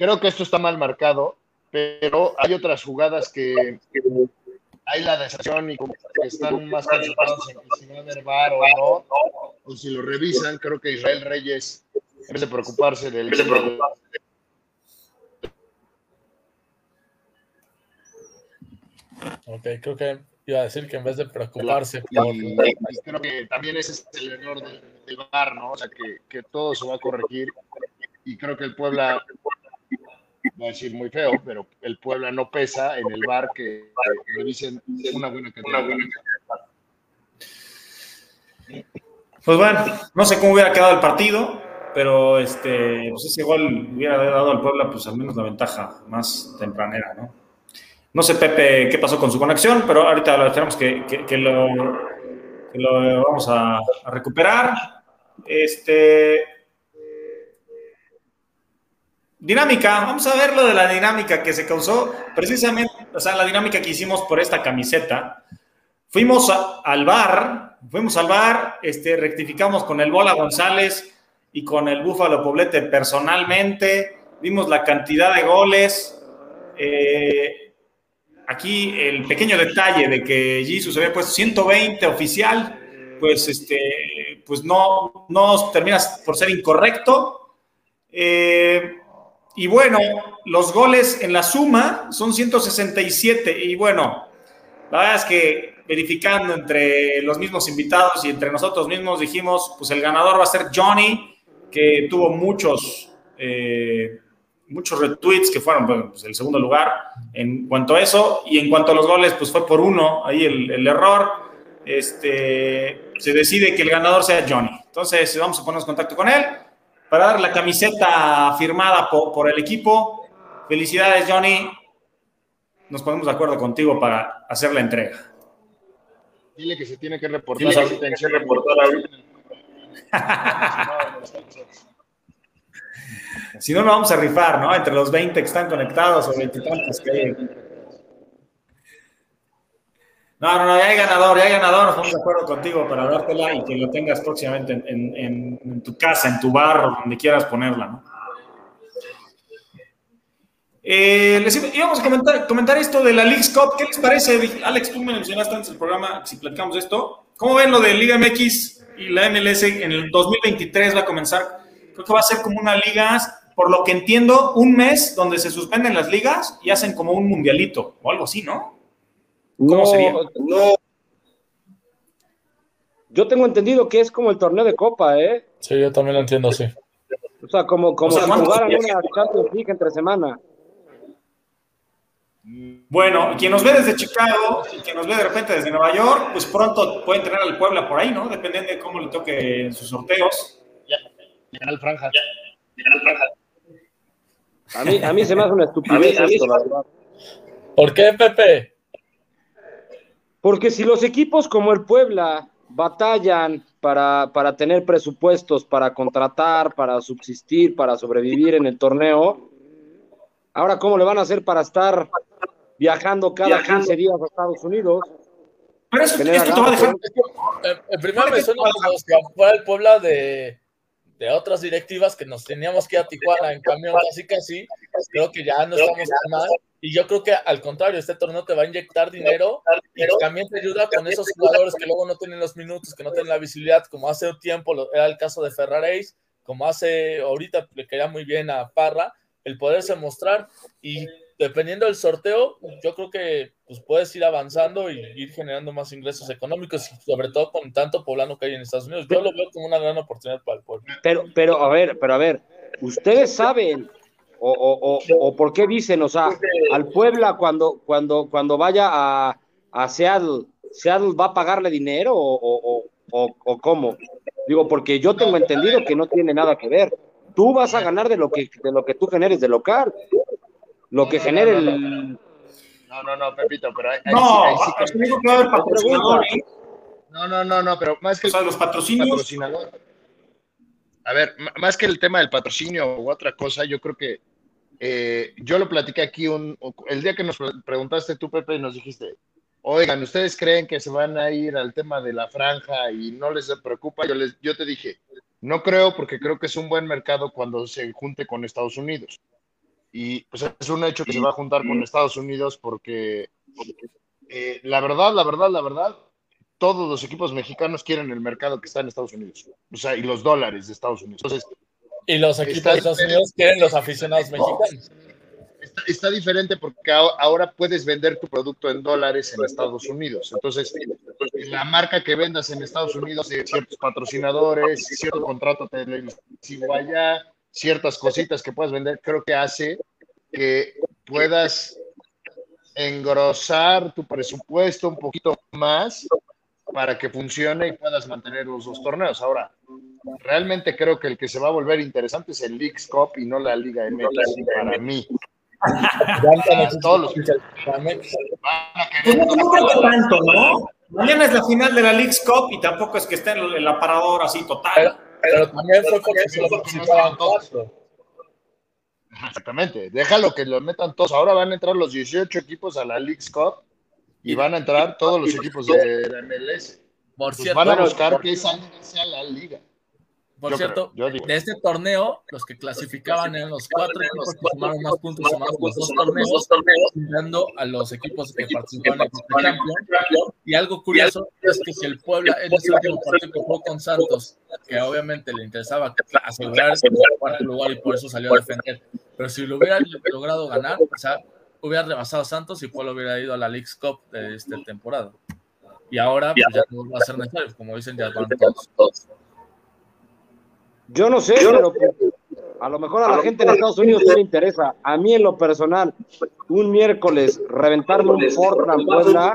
Creo que esto está mal marcado, pero hay otras jugadas que hay la decepción y como que están más concentrados en si va a haber bar o no, o si lo revisan, creo que Israel Reyes, en vez de preocuparse del. Ok, creo que iba a decir que en vez de preocuparse por... creo que también ese es el error del, del bar, ¿no? O sea, que, que todo se va a corregir y creo que el Puebla voy a decir muy feo, pero el Puebla no pesa en el bar que revisen una buena cantidad. Pues bueno, no sé cómo hubiera quedado el partido, pero este, pues ese gol hubiera dado al Puebla pues al menos la ventaja más tempranera, ¿no? No sé, Pepe, qué pasó con su conexión, pero ahorita lo esperamos que, que, lo, que lo, vamos a, a recuperar. Este, Dinámica, vamos a ver lo de la dinámica que se causó precisamente, o sea, la dinámica que hicimos por esta camiseta. Fuimos al bar, fuimos al bar, este, rectificamos con el Bola González y con el Búfalo Poblete personalmente, vimos la cantidad de goles. Eh, aquí el pequeño detalle de que Jesus había puesto 120 oficial, pues, este, pues no, no terminas por ser incorrecto. Eh, y bueno, los goles en la suma son 167. Y bueno, la verdad es que verificando entre los mismos invitados y entre nosotros mismos dijimos, pues el ganador va a ser Johnny, que tuvo muchos, eh, muchos retweets que fueron pues, el segundo lugar en cuanto a eso. Y en cuanto a los goles, pues fue por uno, ahí el, el error. Este, se decide que el ganador sea Johnny. Entonces vamos a ponernos en contacto con él para dar la camiseta firmada por, el equipo. Felicidades, Johnny. Nos ponemos de acuerdo contigo para hacer la entrega. Dile que se tiene que reportar ahorita. Que reportar si no, no vamos a rifar, ¿no? Entre los 20 que están conectados o 20 tantos que hay. No, no, no, ya hay ganador, ya hay ganador, estamos de acuerdo contigo para dártela y que lo tengas próximamente en, tu casa, en tu bar o donde quieras ponerla, ¿no? Eh, les íbamos a comentar, esto de la League Cup. ¿Qué les parece? Alex, tú me mencionaste antes del programa, si platicamos esto. ¿Cómo ven lo de Liga MX y la MLS en el 2023 va a comenzar? Creo que va a ser como una liga, por lo que entiendo, un mes donde se suspenden las ligas y hacen como un mundialito o algo así, ¿no? ¿Cómo sería? No. Yo tengo entendido que es como el torneo de Copa, ¿eh? Sí, yo también lo entiendo, sí. O sea, como, como si jugaran una Champions League entre semana. Bueno, quien nos ve desde Chicago, quien nos ve de repente desde Nueva York, pues pronto pueden tener al Puebla por ahí, ¿no? Dependiendo de cómo le toque en sus sorteos. Ya, el franja. franja. A mí, a mí se me hace una estupidez esto, la verdad. ¿Por qué, Pepe? Porque si los equipos como el Puebla batallan para, para, tener presupuestos, para contratar, para subsistir, para sobrevivir en el torneo, ahora cómo le van a hacer para estar viajando cada 15 días a Estados Unidos. Pero eso, esto te va a dejar. En primer me suena como si fuera el Puebla de, de otras directivas que nos teníamos que ir a Tijuana en camión casi casi. Creo que ya no estamos tan mal y yo creo que al contrario, este torneo te va a inyectar dinero y también te ayuda con esos jugadores que luego no tienen los minutos, que no tienen la visibilidad, como hace un tiempo era el caso de Ferraréis, como hace ahorita le queda muy bien a Parra, el poderse mostrar y dependiendo del sorteo, yo creo que pues, puedes ir avanzando y ir generando más ingresos económicos, sobre todo con tanto poblano que hay en Estados Unidos. Yo lo veo como una gran oportunidad para el pueblo. Pero, pero a ver, pero a ver, ustedes saben o, o, o, por qué dicen, o sea, al Puebla cuando, cuando, cuando vaya a, a Seattle, Seattle va a pagarle dinero o, o, cómo? Digo, porque yo tengo entendido que no tiene nada que ver. Tú vas a ganar de lo que, de lo que tú generes de local. Lo que genere el. No, no, no, Pepito, pero hay, no, sí, que haber patrocinadores. No, no, no, no, pero más que. O sea, los patrocinios. A ver, más que el tema del patrocinio u otra cosa, yo creo que eh, yo lo platiqué aquí un, el día que nos preguntaste tú, Pepe, y nos dijiste, oigan, ¿ustedes creen que se van a ir al tema de la franja y no les preocupa? Yo, les, yo te dije, no creo porque creo que es un buen mercado cuando se junte con Estados Unidos. Y pues es un hecho que se va a juntar con Estados Unidos porque, eh, la verdad, la verdad, la verdad, todos los equipos mexicanos quieren el mercado que está en Estados Unidos. O sea, y los dólares de Estados Unidos. Entonces, y los equipos de Estados Unidos quieren los aficionados mexicanos. Está, diferente porque ahora puedes vender tu producto en dólares en Estados Unidos. Entonces, la marca que vendas en Estados Unidos, ciertos patrocinadores, cierto contrato televisivo allá, ciertas cositas que puedas vender, creo que hace que puedas engrosar tu presupuesto un poquito más para que funcione y puedas mantener los dos torneos. Ahora, realmente creo que el que se va a volver interesante es el Leagues Cup y no la Liga MX para mí. Todos los pues no tanto, ¿no? Mañana es la final de la Leagues Cup y tampoco es que esté en el aparador así total. Pero, también fue porque se lo todos. Exactamente, déjalo que lo metan todos. Ahora van a entrar los 18 equipos a la Leagues Cup y van a entrar todos los equipos de la MLS. Por pues van a buscar que esa sea la liga. Por cierto, de este torneo, los que clasificaban eran los cuatro equipos que sumaron más puntos sumados los dos torneos, dando a los equipos que participaban en el campeón. Y algo curioso es que si el Puebla en ese último partido que jugó con Santos, que obviamente le interesaba asegurar el cuarto lugar y por eso salió a defender, pero si lo hubiera logrado ganar, o sea, hubiera rebasado a Santos y Puebla hubiera ido a la League's Cup de esta temporada. Y ahora pues, ya no va a ser necesario, como dicen, ya van todos. Yo no sé, pero a lo mejor a la gente en Estados Unidos no le interesa. A mí en lo personal, un miércoles reventarme un Fortran Puebla,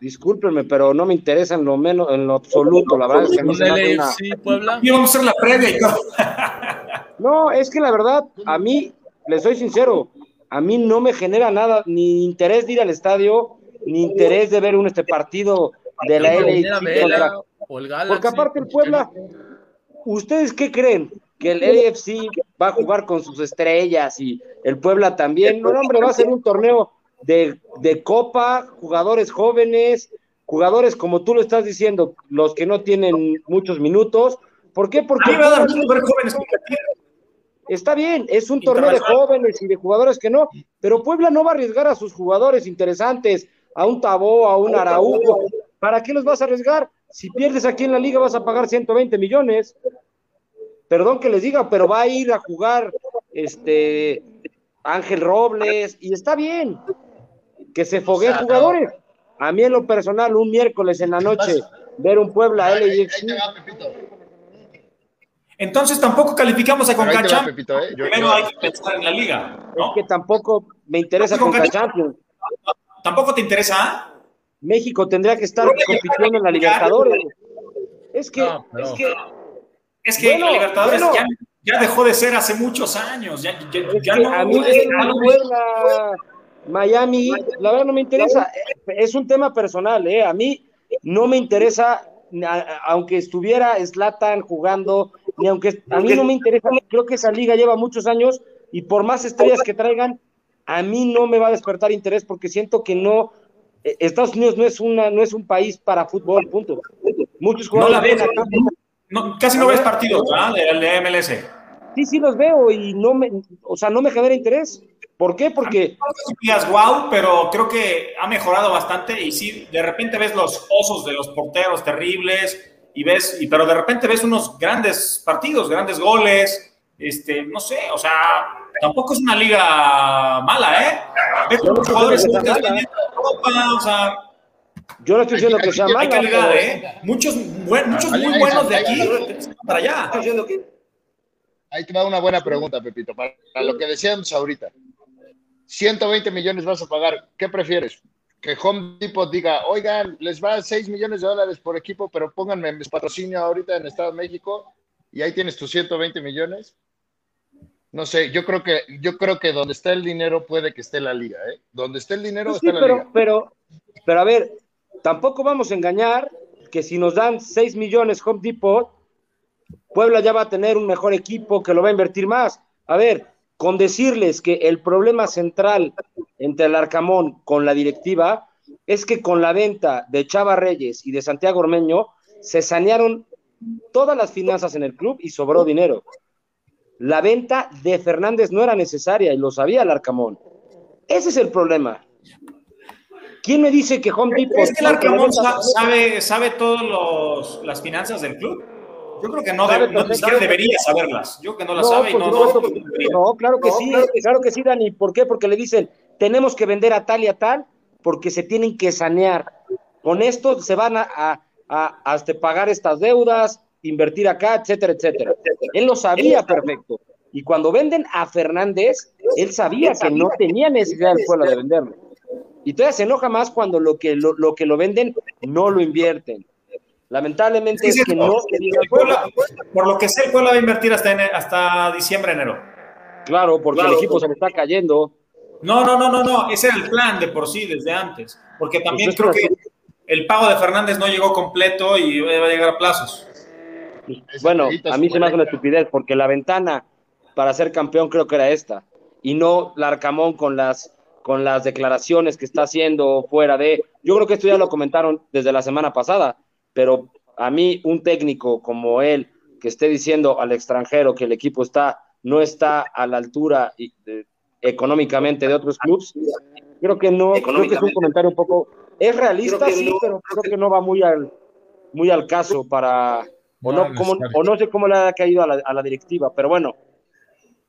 discúlpenme, pero no me interesa en lo menos, en lo absoluto. La verdad es que no se una... Y vamos a hacer la previa y todo. No, es que la verdad, a mí, les soy sincero, a mí no me genera nada, ni interés de ir al estadio, ni interés de ver un este partido de la LA. Porque aparte el Puebla, ¿ustedes qué creen? Que el AFC va a jugar con sus estrellas y el Puebla también. No, hombre, va a ser un torneo de, copa, jugadores jóvenes, jugadores como tú lo estás diciendo, los que no tienen muchos minutos. ¿Por qué? Porque está bien, es un torneo de jóvenes y de jugadores que no, pero Puebla no va a arriesgar a sus jugadores interesantes, a un Tabó, a un Araujo. ¿Para qué los vas a arriesgar? Si pierdes aquí en la liga vas a pagar 120 millones. Perdón que les diga, pero va a ir a jugar este Ángel Robles y está bien que se fogueen jugadores. A mí en lo personal, un miércoles en la noche, ver un Puebla LX. Entonces tampoco calificamos a Conca ¿eh? Primero hay que pensar en la liga. Es que tampoco me interesa Conca Champions. ¿Tampoco te interesa? México tendría que estar compitiendo en la Libertadores. Es que, es que, es que la Libertadores ya, dejó de ser hace muchos años. Ya, ya, no, a mí Miami, la verdad no me interesa. Es un tema personal, ¿eh? A mí no me interesa, aunque estuviera Slatan jugando, ni aunque a mí no me interesa. Creo que esa liga lleva muchos años y por más estrellas que traigan, a mí no me va a despertar interés porque siento que no eh, Estados Unidos no es una no es un país para fútbol, punto. Muchos jugadores no casi no ves partidos, ¿verdad? De, MLS. Sí, sí los veo y no me, o sea, no me genera interés. ¿Por qué? Porque no wow, pero creo que ha mejorado bastante y sí, de repente ves los osos de los porteros terribles y ves, y, pero de repente ves unos grandes partidos, grandes goles, este, no sé, o sea, tampoco es una liga mala, ¿eh? Ves jugadores o sea, yo no estoy diciendo que sea mala. calidad, ¿eh? Muchos, muchos muy buenos de aquí para allá. ahí te va una buena pregunta, Pepito, para, lo que decíamos ahorita. 120 millones vas a pagar, ¿qué prefieres? Que Home Depot diga, oigan, les va 6 millones de dólares por equipo, pero pónganme mi patrocinio ahorita en Estado de México y ahí tienes tus 120 millones. No sé, yo creo que yo creo que donde está el dinero puede que esté la liga, ¿eh? Donde esté el dinero está la pero, liga. Pero, pero a ver, tampoco vamos a engañar que si nos dan 6 millones Home Depot, Puebla ya va a tener un mejor equipo que lo va a invertir más. A ver, con decirles que el problema central entre el Arcamón con la directiva es que con la venta de Chava Reyes y de Santiago Ormeño se sanearon todas las finanzas en el club y sobró dinero. La venta de Fernández no era necesaria y lo sabía el Arcamón. Ese es el problema. ¿Quién me dice que Home Depot... ¿Es que el Arcamón sabe, sabe todas las finanzas del club? Yo creo que no, debería saberlas. Yo que no las sabe y no, no, no, claro que sí, claro. que sí, Dani. ¿Por qué? Porque le dicen, tenemos que vender a tal y a tal porque se tienen que sanear. Con esto se van a, a, a hasta pagar estas deudas, invertir acá, etcétera, etcétera. Él lo sabía perfecto. Y cuando venden a Fernández, él sabía que no tenía necesidad el pueblo de venderlo. Y todavía se enoja más cuando lo que lo, lo que lo venden no lo invierten. Lamentablemente es que no. por lo que sé, el pueblo va a invertir hasta, hasta diciembre, enero. Claro, porque el equipo se le está cayendo. No, no, no, no, no. Ese era el plan de por sí, desde antes. Porque pues también creo que el pago de Fernández no llegó completo y va a llegar a plazos. Bueno, a mí se me hace una estupidez porque la ventana para ser campeón creo que era esta y no Larcamón con las con las declaraciones que está haciendo fuera de. Yo creo que esto ya lo comentaron desde la semana pasada, pero a mí un técnico como él que esté diciendo al extranjero que el equipo está no está a la altura económicamente de otros clubes, creo que no, creo que es un comentario un poco es realista sí, pero creo que no va muy al muy al caso para o no, o no sé cómo le ha caído a la, a la directiva, pero bueno,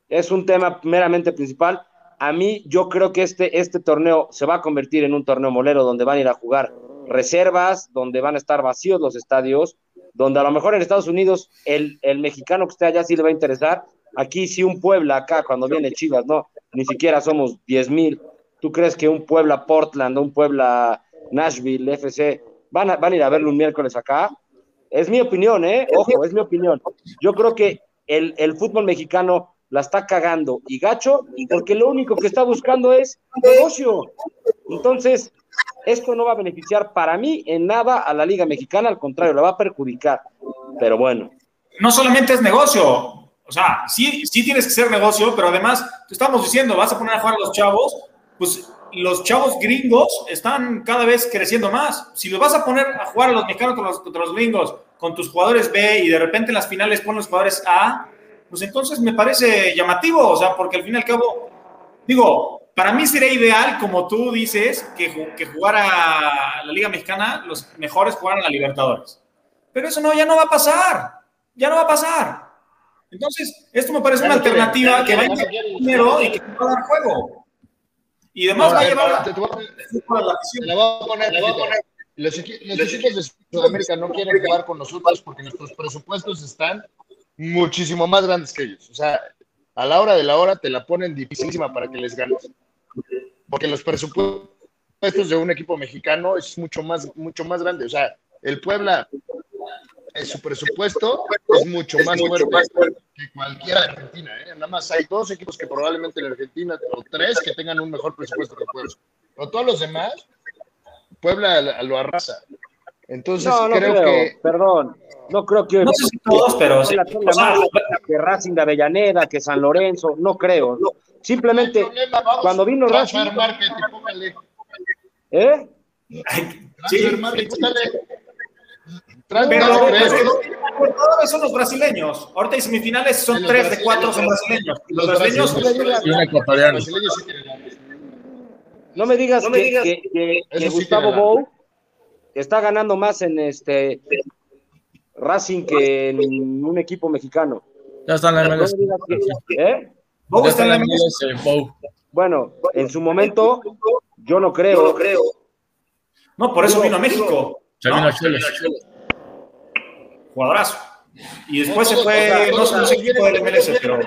es un tema meramente principal. A mí yo creo que este, este torneo se va a convertir en un torneo molero donde van a ir a jugar reservas, donde van a estar vacíos los estadios, donde a lo mejor en Estados Unidos el, el mexicano que esté allá sí le va a interesar. Aquí sí un Puebla acá cuando viene Chivas, no, ni siquiera somos 10 mil. ¿Tú crees que un Puebla Portland, un Puebla Nashville, FC, van a, van a ir a verlo un miércoles acá? Es mi opinión, ¿eh? Ojo, es mi opinión. Yo creo que el, el fútbol mexicano la está cagando y gacho porque lo único que está buscando es negocio. Entonces, esto no va a beneficiar para mí en nada a la Liga Mexicana, al contrario, la va a perjudicar. Pero bueno. No solamente es negocio, o sea, sí, sí tienes que ser negocio, pero además, te estamos diciendo, vas a poner a jugar a los chavos, pues los chavos gringos están cada vez creciendo más. Si los vas a poner a jugar a los mexicanos contra los, contra los gringos, con tus jugadores B y de repente en las finales ponen los jugadores A, pues entonces me parece llamativo, o sea, porque al fin y al cabo, digo, para mí sería ideal, como tú dices, que, que jugara la Liga Mexicana, los mejores jugaran la Libertadores. Pero eso no, ya no va a pasar, ya no va a pasar. Entonces, esto me parece una alternativa que va a dinero y que va a dar juego. Y además va a llevar a la voy a poner, voy a poner. Los, los equipos de Sudamérica no quieren jugar con nosotros porque nuestros presupuestos están muchísimo más grandes que ellos. O sea, a la hora de la hora te la ponen dificilísima para que les ganes. Porque los presupuestos de un equipo mexicano es mucho más, mucho más grande. O sea, el Puebla, en su presupuesto es mucho, más, fuerte que cualquiera de Argentina. ¿eh? Nada más hay dos equipos que probablemente en Argentina, o tres que tengan un mejor presupuesto que Puebla. Pero todos los demás, Puebla lo arrasa. Entonces creo, que. Perdón, no creo que. No sé si todos, pero. Sí, que Racing de Avellaneda, que San Lorenzo, no creo. Simplemente, cuando vino Racing. ¿Eh? Sí, pero, pero son los brasileños. Ahorita en semifinales son tres de cuatro son brasileños. Los, brasileños, No me digas, que, que, Gustavo Bou está ganando más en este Racing que en un equipo mexicano. Ya está en la MLS. ¿Eh? Está en la MLS, Bueno, en su momento, yo no creo. Yo no creo. No, por eso vino a México. Se vino a Jugadorazo. Y después se fue, no sé, no sé fue del MLS, pero.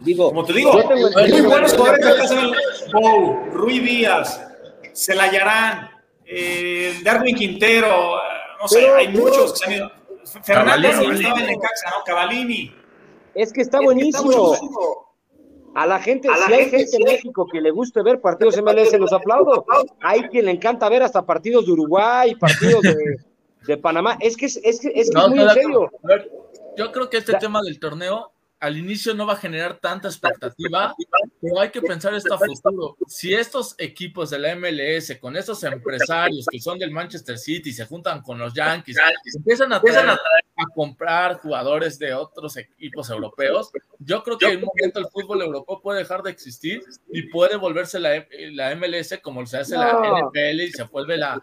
Digo, Como te digo, muy buenos jugadores ven. Bow, Rui Díaz, Celayarán, eh, Darwin Quintero, no sé, Pero- hay muchos que se han ido. Fernández Cavallini. estaba en Necaxa, ¿no? Cavalini. es que está buenísimo. A la gente, si hay gente en México que le guste ver partidos MLS, los aplaudo. Hay quien le encanta ver hasta partidos de Uruguay, partidos de, de Panamá. Es que es, es, que- es, que No, es muy en serio. Yo creo que este tema del torneo al inicio no va a generar tanta expectativa, pero hay que pensar esto a futuro. Si estos equipos de la MLS, con estos empresarios que son del Manchester City, se juntan con los Yankees, empiezan a, traer- a comprar jugadores de otros equipos europeos, yo creo que en un momento el fútbol europeo puede dejar de existir y puede volverse la, la MLS como se hace la. NFL y se vuelve la,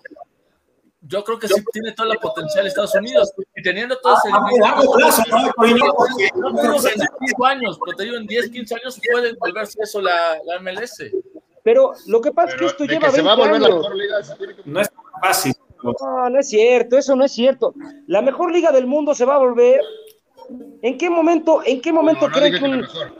yo creo que sí tiene toda la potencial Estados Unidos. Y teniendo todo ese A largo plazo, ¿no? En 5 años, pero te digo en 10, 15 años puede volverse eso la, la MLS. Pero lo que pasa es que Pero esto de lleva que se va a 20 volver la años. mejor liga, se tiene que- No es tan fácil. No, no es cierto, eso no es cierto. La mejor liga del mundo se va a volver. ¿En qué momento, en qué momento No, no creen que un- mejor.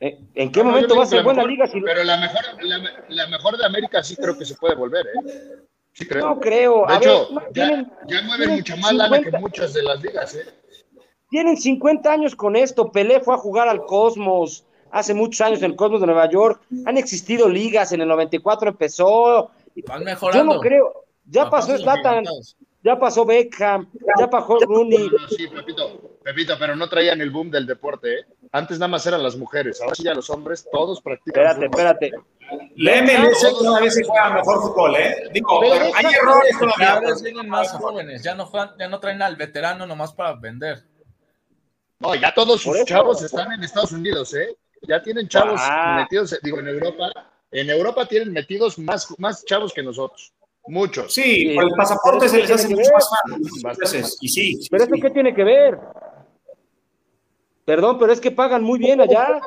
eh, en qué No, no, momento yo va a ser buena mejor, liga? Si... Pero la mejor, la, la mejor de América sí creo que se puede volver, ¿eh? Sí creo. No creo. de A hecho, ver, no, ya, tienen, ya mueven tienen mucha más lana que 50 muchas de las ligas, ¿eh? tienen 50 años con esto. Pelé fue a jugar al Cosmos hace muchos años en el Cosmos de Nueva York. Han existido ligas, en el 94 empezó. Van Yo mejorando. no creo. Ya Van pasó agigantados. Ya pasó Beckham, ya pasó Rooney. No, no, sí, Pepito, Pepito, pero no traían el boom del deporte, ¿eh? Antes nada más eran las mujeres, ahora sí ya los hombres, todos practican. Espérate, fútbol. espérate. La MLS cada vez se juega mejor fútbol, ¿eh? Digo, Pero hay errores Cada todavía. vez vienen más jóvenes, ya no, juegan, ya no traen al veterano nomás para vender. No, ya todos sus eso. chavos están en Estados Unidos, ¿eh? Ya tienen chavos Ah. metidos, digo, en Europa. En Europa tienen metidos más, más chavos que nosotros. Muchos. Sí, Sí, por el pasaporte se les hace mucho más fácil. Y sí, sí, Pero eso qué tiene que ver? Perdón, pero es que pagan muy bien allá.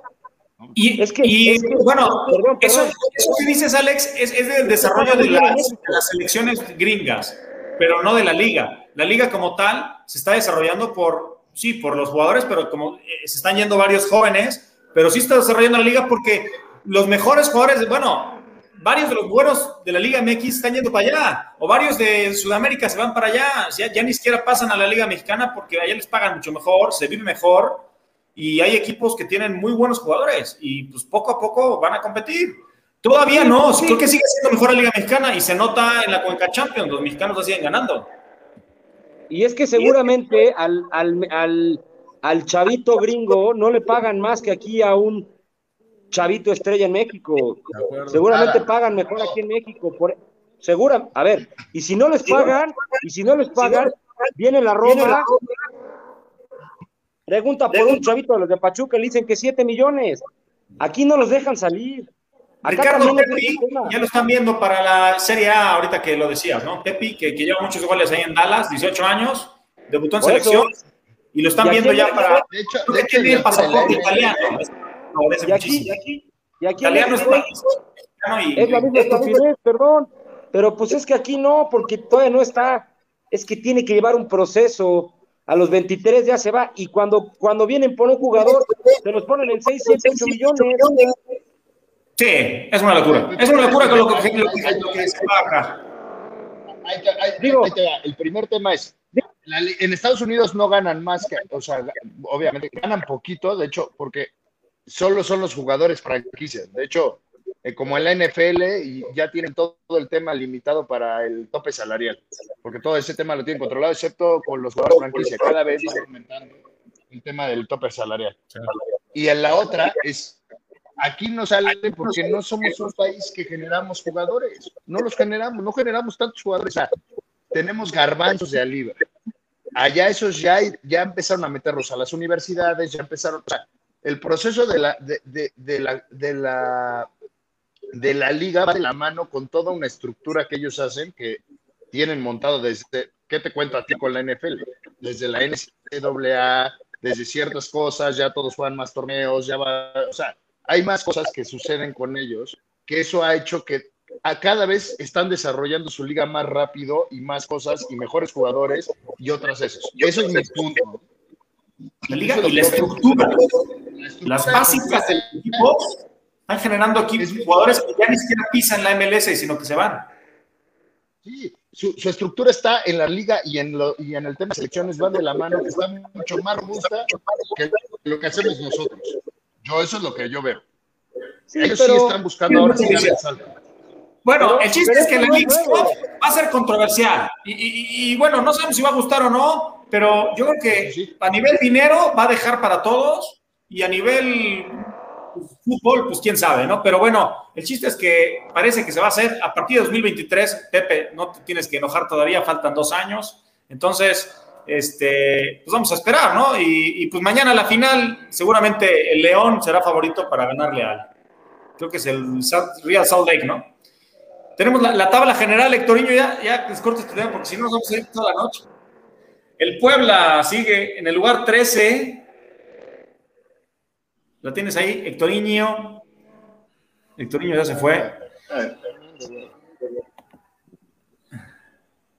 Y, Es que- y, es que- bueno, perdón, eso, perdón. eso que dices, Alex, es, es del desarrollo de las, de las selecciones gringas, pero no de la liga. La liga como tal se está desarrollando por, sí, por los jugadores, pero como eh, se están yendo varios jóvenes, pero sí está desarrollando la liga porque los mejores jugadores, bueno, varios de los buenos de la Liga MX están yendo para allá, o varios de Sudamérica se van para allá, ya, ya ni siquiera pasan a la Liga Mexicana porque allá les pagan mucho mejor, se vive mejor y hay equipos que tienen muy buenos jugadores y pues poco a poco van a competir. Todavía no, creo que sigue siendo mejor la Liga Mexicana y se nota en la Cuenca Champions, los mexicanos la siguen ganando. Y es que seguramente al, al, al, al chavito gringo no le pagan más que aquí a un chavito estrella en México. Seguramente Nada. pagan mejor aquí en México. Por, segura, a ver, y si no les pagan, y si no les pagan, viene la Roma, pregunta por un chavito de los de Pachuca, le dicen que 7 millones. Aquí no los dejan salir. Acá Ricardo Pepi, ya lo están viendo para la Serie A, ahorita que lo decías, ¿no? Pepi, que, que lleva muchos goles ahí en Dallas, 18 años, debutó en Por eso. selección y lo están Y viendo en ya para. De hecho, de el el pasaporte italiano. Favorece Y aquí, muchísimo. y aquí, y aquí Italiano es y- Es la misma estupidez, perdón. Pero pues es que aquí no, porque todavía no está. Es que tiene que llevar un proceso. A los 23 ya se va. Y cuando, cuando vienen por un jugador, se los ponen en 6, 7, 8 millones. Sí, es una locura. Es una locura con lo que, lo que- lo que se va acá. Ahí te- ahí- Digo- ahí te va. el primer tema es, la en Estados Unidos no ganan más que, o sea, obviamente ganan poquito, de hecho, porque solo son los jugadores franquicias. De hecho, eh, como en la NFL, y ya tienen todo el tema limitado para el tope salarial, porque todo ese tema lo tienen controlado, excepto con los jugadores franquicia. Cada vez va aumentando el tema del tope salarial. Y en la otra es, aquí no salen porque no somos un país que generamos jugadores. No los generamos, no generamos tantos jugadores. O sea, tenemos garbanzos de a libre. Allá esos ya, ya empezaron a meterlos a las universidades, ya empezaron, o sea, el proceso de la, de, la, de la, de la liga va de la mano con toda una estructura que ellos hacen, que tienen montado desde, ¿qué te cuento a ti con la NFL? Desde la NCAA, desde ciertas cosas, ya todos juegan más torneos, ya va, o sea, hay más cosas que suceden con ellos, que eso ha hecho que a cada vez están desarrollando su liga más rápido y más cosas y mejores jugadores y otras esos. Eso es mi punto. La liga y la estructura, las básicas del equipo están generando aquí jugadores que ya ni siquiera pisan la MLS, sino que se van. Sí, su, estructura está en la liga y en, lo, y en el tema de selecciones van de la mano, que está mucho más robusta que lo que hacemos nosotros. Yo, eso es lo que yo veo. Ellos sí están buscando ahora sí salto. Bueno, el chiste es que la League va a ser controversial. Y, bueno, no sabemos si va a gustar o no, pero yo creo que a nivel dinero va a dejar para todos y a nivel fútbol, pues quién sabe, ¿no? Pero bueno, el chiste es que parece que se va a hacer a partir de 2023. Pepe, no te tienes que enojar todavía, faltan dos años. Entonces, este, pues vamos a esperar, ¿no? Y, y pues mañana la final, seguramente el León será favorito para ganarle al, creo que es el Real Salt Lake, ¿no? Tenemos la, tabla general, Hectorinho, ya, ya les corto este tema porque si no nos vamos a ir toda la noche. El Puebla sigue en el lugar 13. ¿La tienes ahí, Hectorinho? Hectorinho ya se fue.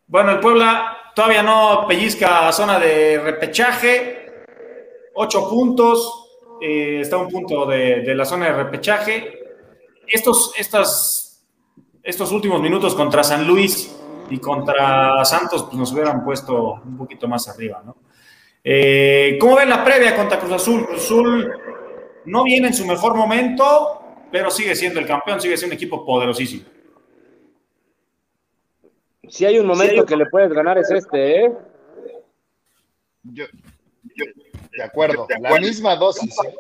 Bueno, el Puebla todavía no pellizca zona de repechaje. Ocho puntos. Eh, está un punto de, de, la zona de repechaje. Estos, estas estos últimos minutos contra San Luis y contra Santos pues nos hubieran puesto un poquito más arriba, ¿no? Eh, ¿Cómo ven la previa contra Cruz Azul? Cruz Azul no viene en su mejor momento, pero sigue siendo el campeón, sigue siendo un equipo poderosísimo. Si hay un momento que le puedes ganar es este, ¿eh? Yo, de acuerdo, la misma dosis. ¿eh?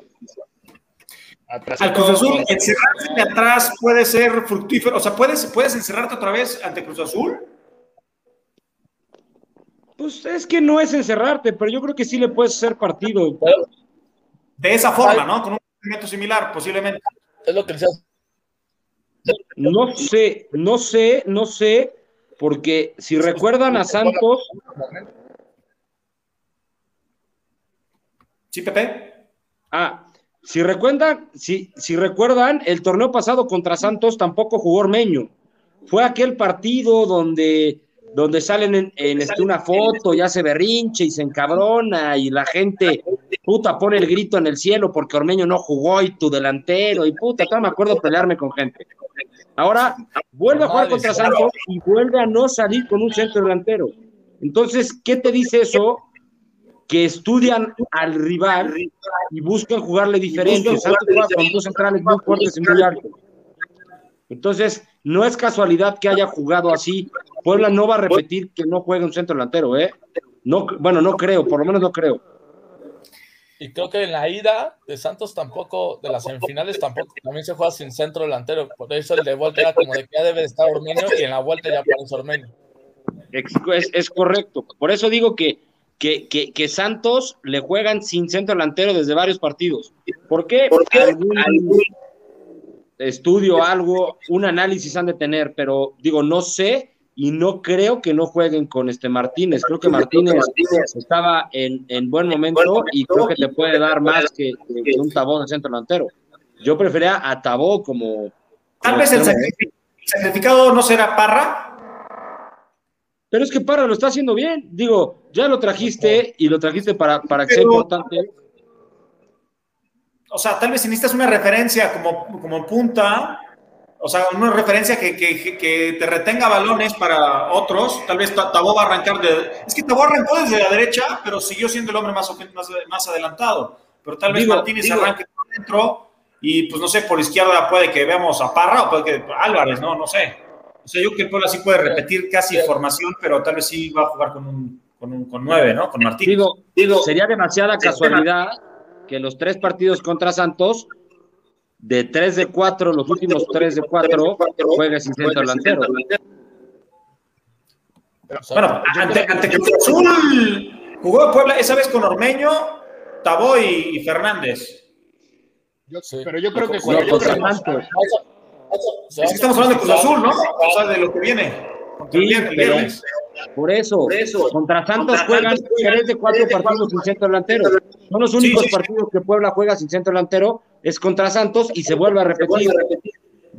Al Cruz Azul, encerrarse de atrás puede ser fructífero. O sea, ¿puedes, ¿puedes encerrarte otra vez ante Cruz Azul? Pues es que no es encerrarte, pero yo creo que sí le puedes hacer partido. De esa forma, ¿no? Con un movimiento similar, posiblemente. Es lo que decías. No sé, no sé, no sé, porque si recuerdan a Santos. ¿Sí, Pepe? Ah, si recuerdan, si, si recuerdan, el torneo pasado contra Santos tampoco jugó Ormeño. Fue aquel partido donde, donde salen en, este, una foto, ya se berrinche y se encabrona y la gente, puta, pone el grito en el cielo porque Ormeño no jugó y tu delantero y puta, todavía me acuerdo pelearme con gente. Ahora vuelve a jugar contra Santos y vuelve a no salir con un centro delantero. Entonces, ¿qué te dice eso? que estudian al rival y buscan jugarle diferente. Santos juega con dos centrales muy fuertes y muy altos. Entonces, no es casualidad que haya jugado así. Puebla no va a repetir que no juegue un centro delantero, ¿eh? No, bueno, no creo, por lo menos no creo. Y creo que en la ida de Santos tampoco, de las semifinales tampoco, también se juega sin centro delantero. Por eso el de vuelta era como de que ya debe estar Ormeño y en la vuelta ya aparece Ormeño. Es, es correcto. Por eso digo que que, que, Santos le juegan sin centro delantero desde varios partidos. ¿Por qué? Porque algún estudio, algo, un análisis han de tener, pero digo, no sé y no creo que no jueguen con este Martínez. Creo que Martínez estaba en, en buen momento y creo que te puede dar más que, un Tabó de centro delantero. Yo prefería a Tabó como... Tal vez el sacrificado no será Parra, pero es que Parra lo está haciendo bien. Digo, ya lo trajiste y lo trajiste para, para que sea importante. O sea, tal vez si necesitas una referencia como, como punta, o sea, una referencia que, que, te retenga balones para otros. Tal vez Tabó va a arrancar de. Es que Tabó arrancó desde la derecha, pero siguió siendo el hombre más, más, más adelantado. Pero tal vez Martínez arranque por dentro y, pues no sé, por izquierda puede que veamos a Parra o puede que Álvarez, ¿no? No sé. O sea, yo creo que el Puebla sí puede repetir casi formación, pero tal vez sí va a jugar con un, con un con nueve, ¿no? Con Martín. Digo, digo, sería demasiada casualidad que los tres partidos contra Santos, de tres de cuatro, los últimos tres de cuatro, juegue sin centro delantero. Bueno, ante, ante Cruz Azul jugó Puebla esa vez con Ormeño, Taboy y Fernández. Yo, pero yo creo que no, yo creo. Es que estamos hablando de Cruz Azul, ¿no? O sea, de lo que viene. Sí, pero, por eso, por eso, contra Santos juegan tres de cuatro partidos sin centro delantero. Son los únicos partidos que Puebla juega sin centro delantero, es contra Santos y se vuelve a repetir.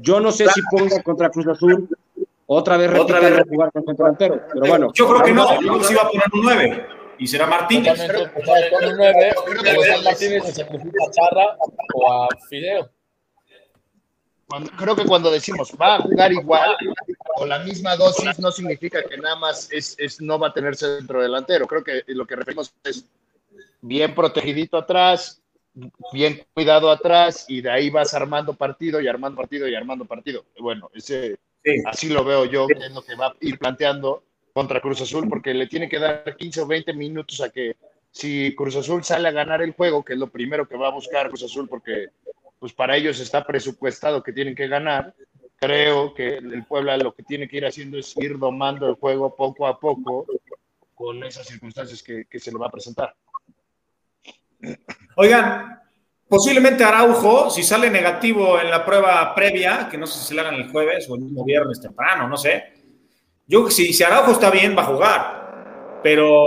Yo no sé si ponga contra Cruz Azul otra vez otra vez jugar con centro delantero, pero bueno. Yo creo que no, yo creo que se iba a poner un 9 y será Martínez. Con un 9, Martínez se sacrifica a Charra o a Fideo. Creo que cuando decimos va a jugar igual o la misma dosis no significa que nada más es, es, no va a tener centro delantero. Creo que lo que referimos es bien protegidito atrás, bien cuidado atrás y de ahí vas armando partido y armando partido y armando partido. Bueno, ese así lo veo yo, que es lo que va a ir planteando contra Cruz Azul, porque le tiene que dar 15 o 20 minutos a que si Cruz Azul sale a ganar el juego, que es lo primero que va a buscar Cruz Azul, porque pues para ellos está presupuestado que tienen que ganar, creo que el Puebla lo que tiene que ir haciendo es ir domando el juego poco a poco con esas circunstancias que, se le va a presentar. Oigan, posiblemente Araujo, si sale negativo en la prueba previa, que no sé si se la hagan el jueves o el mismo viernes temprano, no sé. Yo si, si Araujo está bien, va a jugar. Pero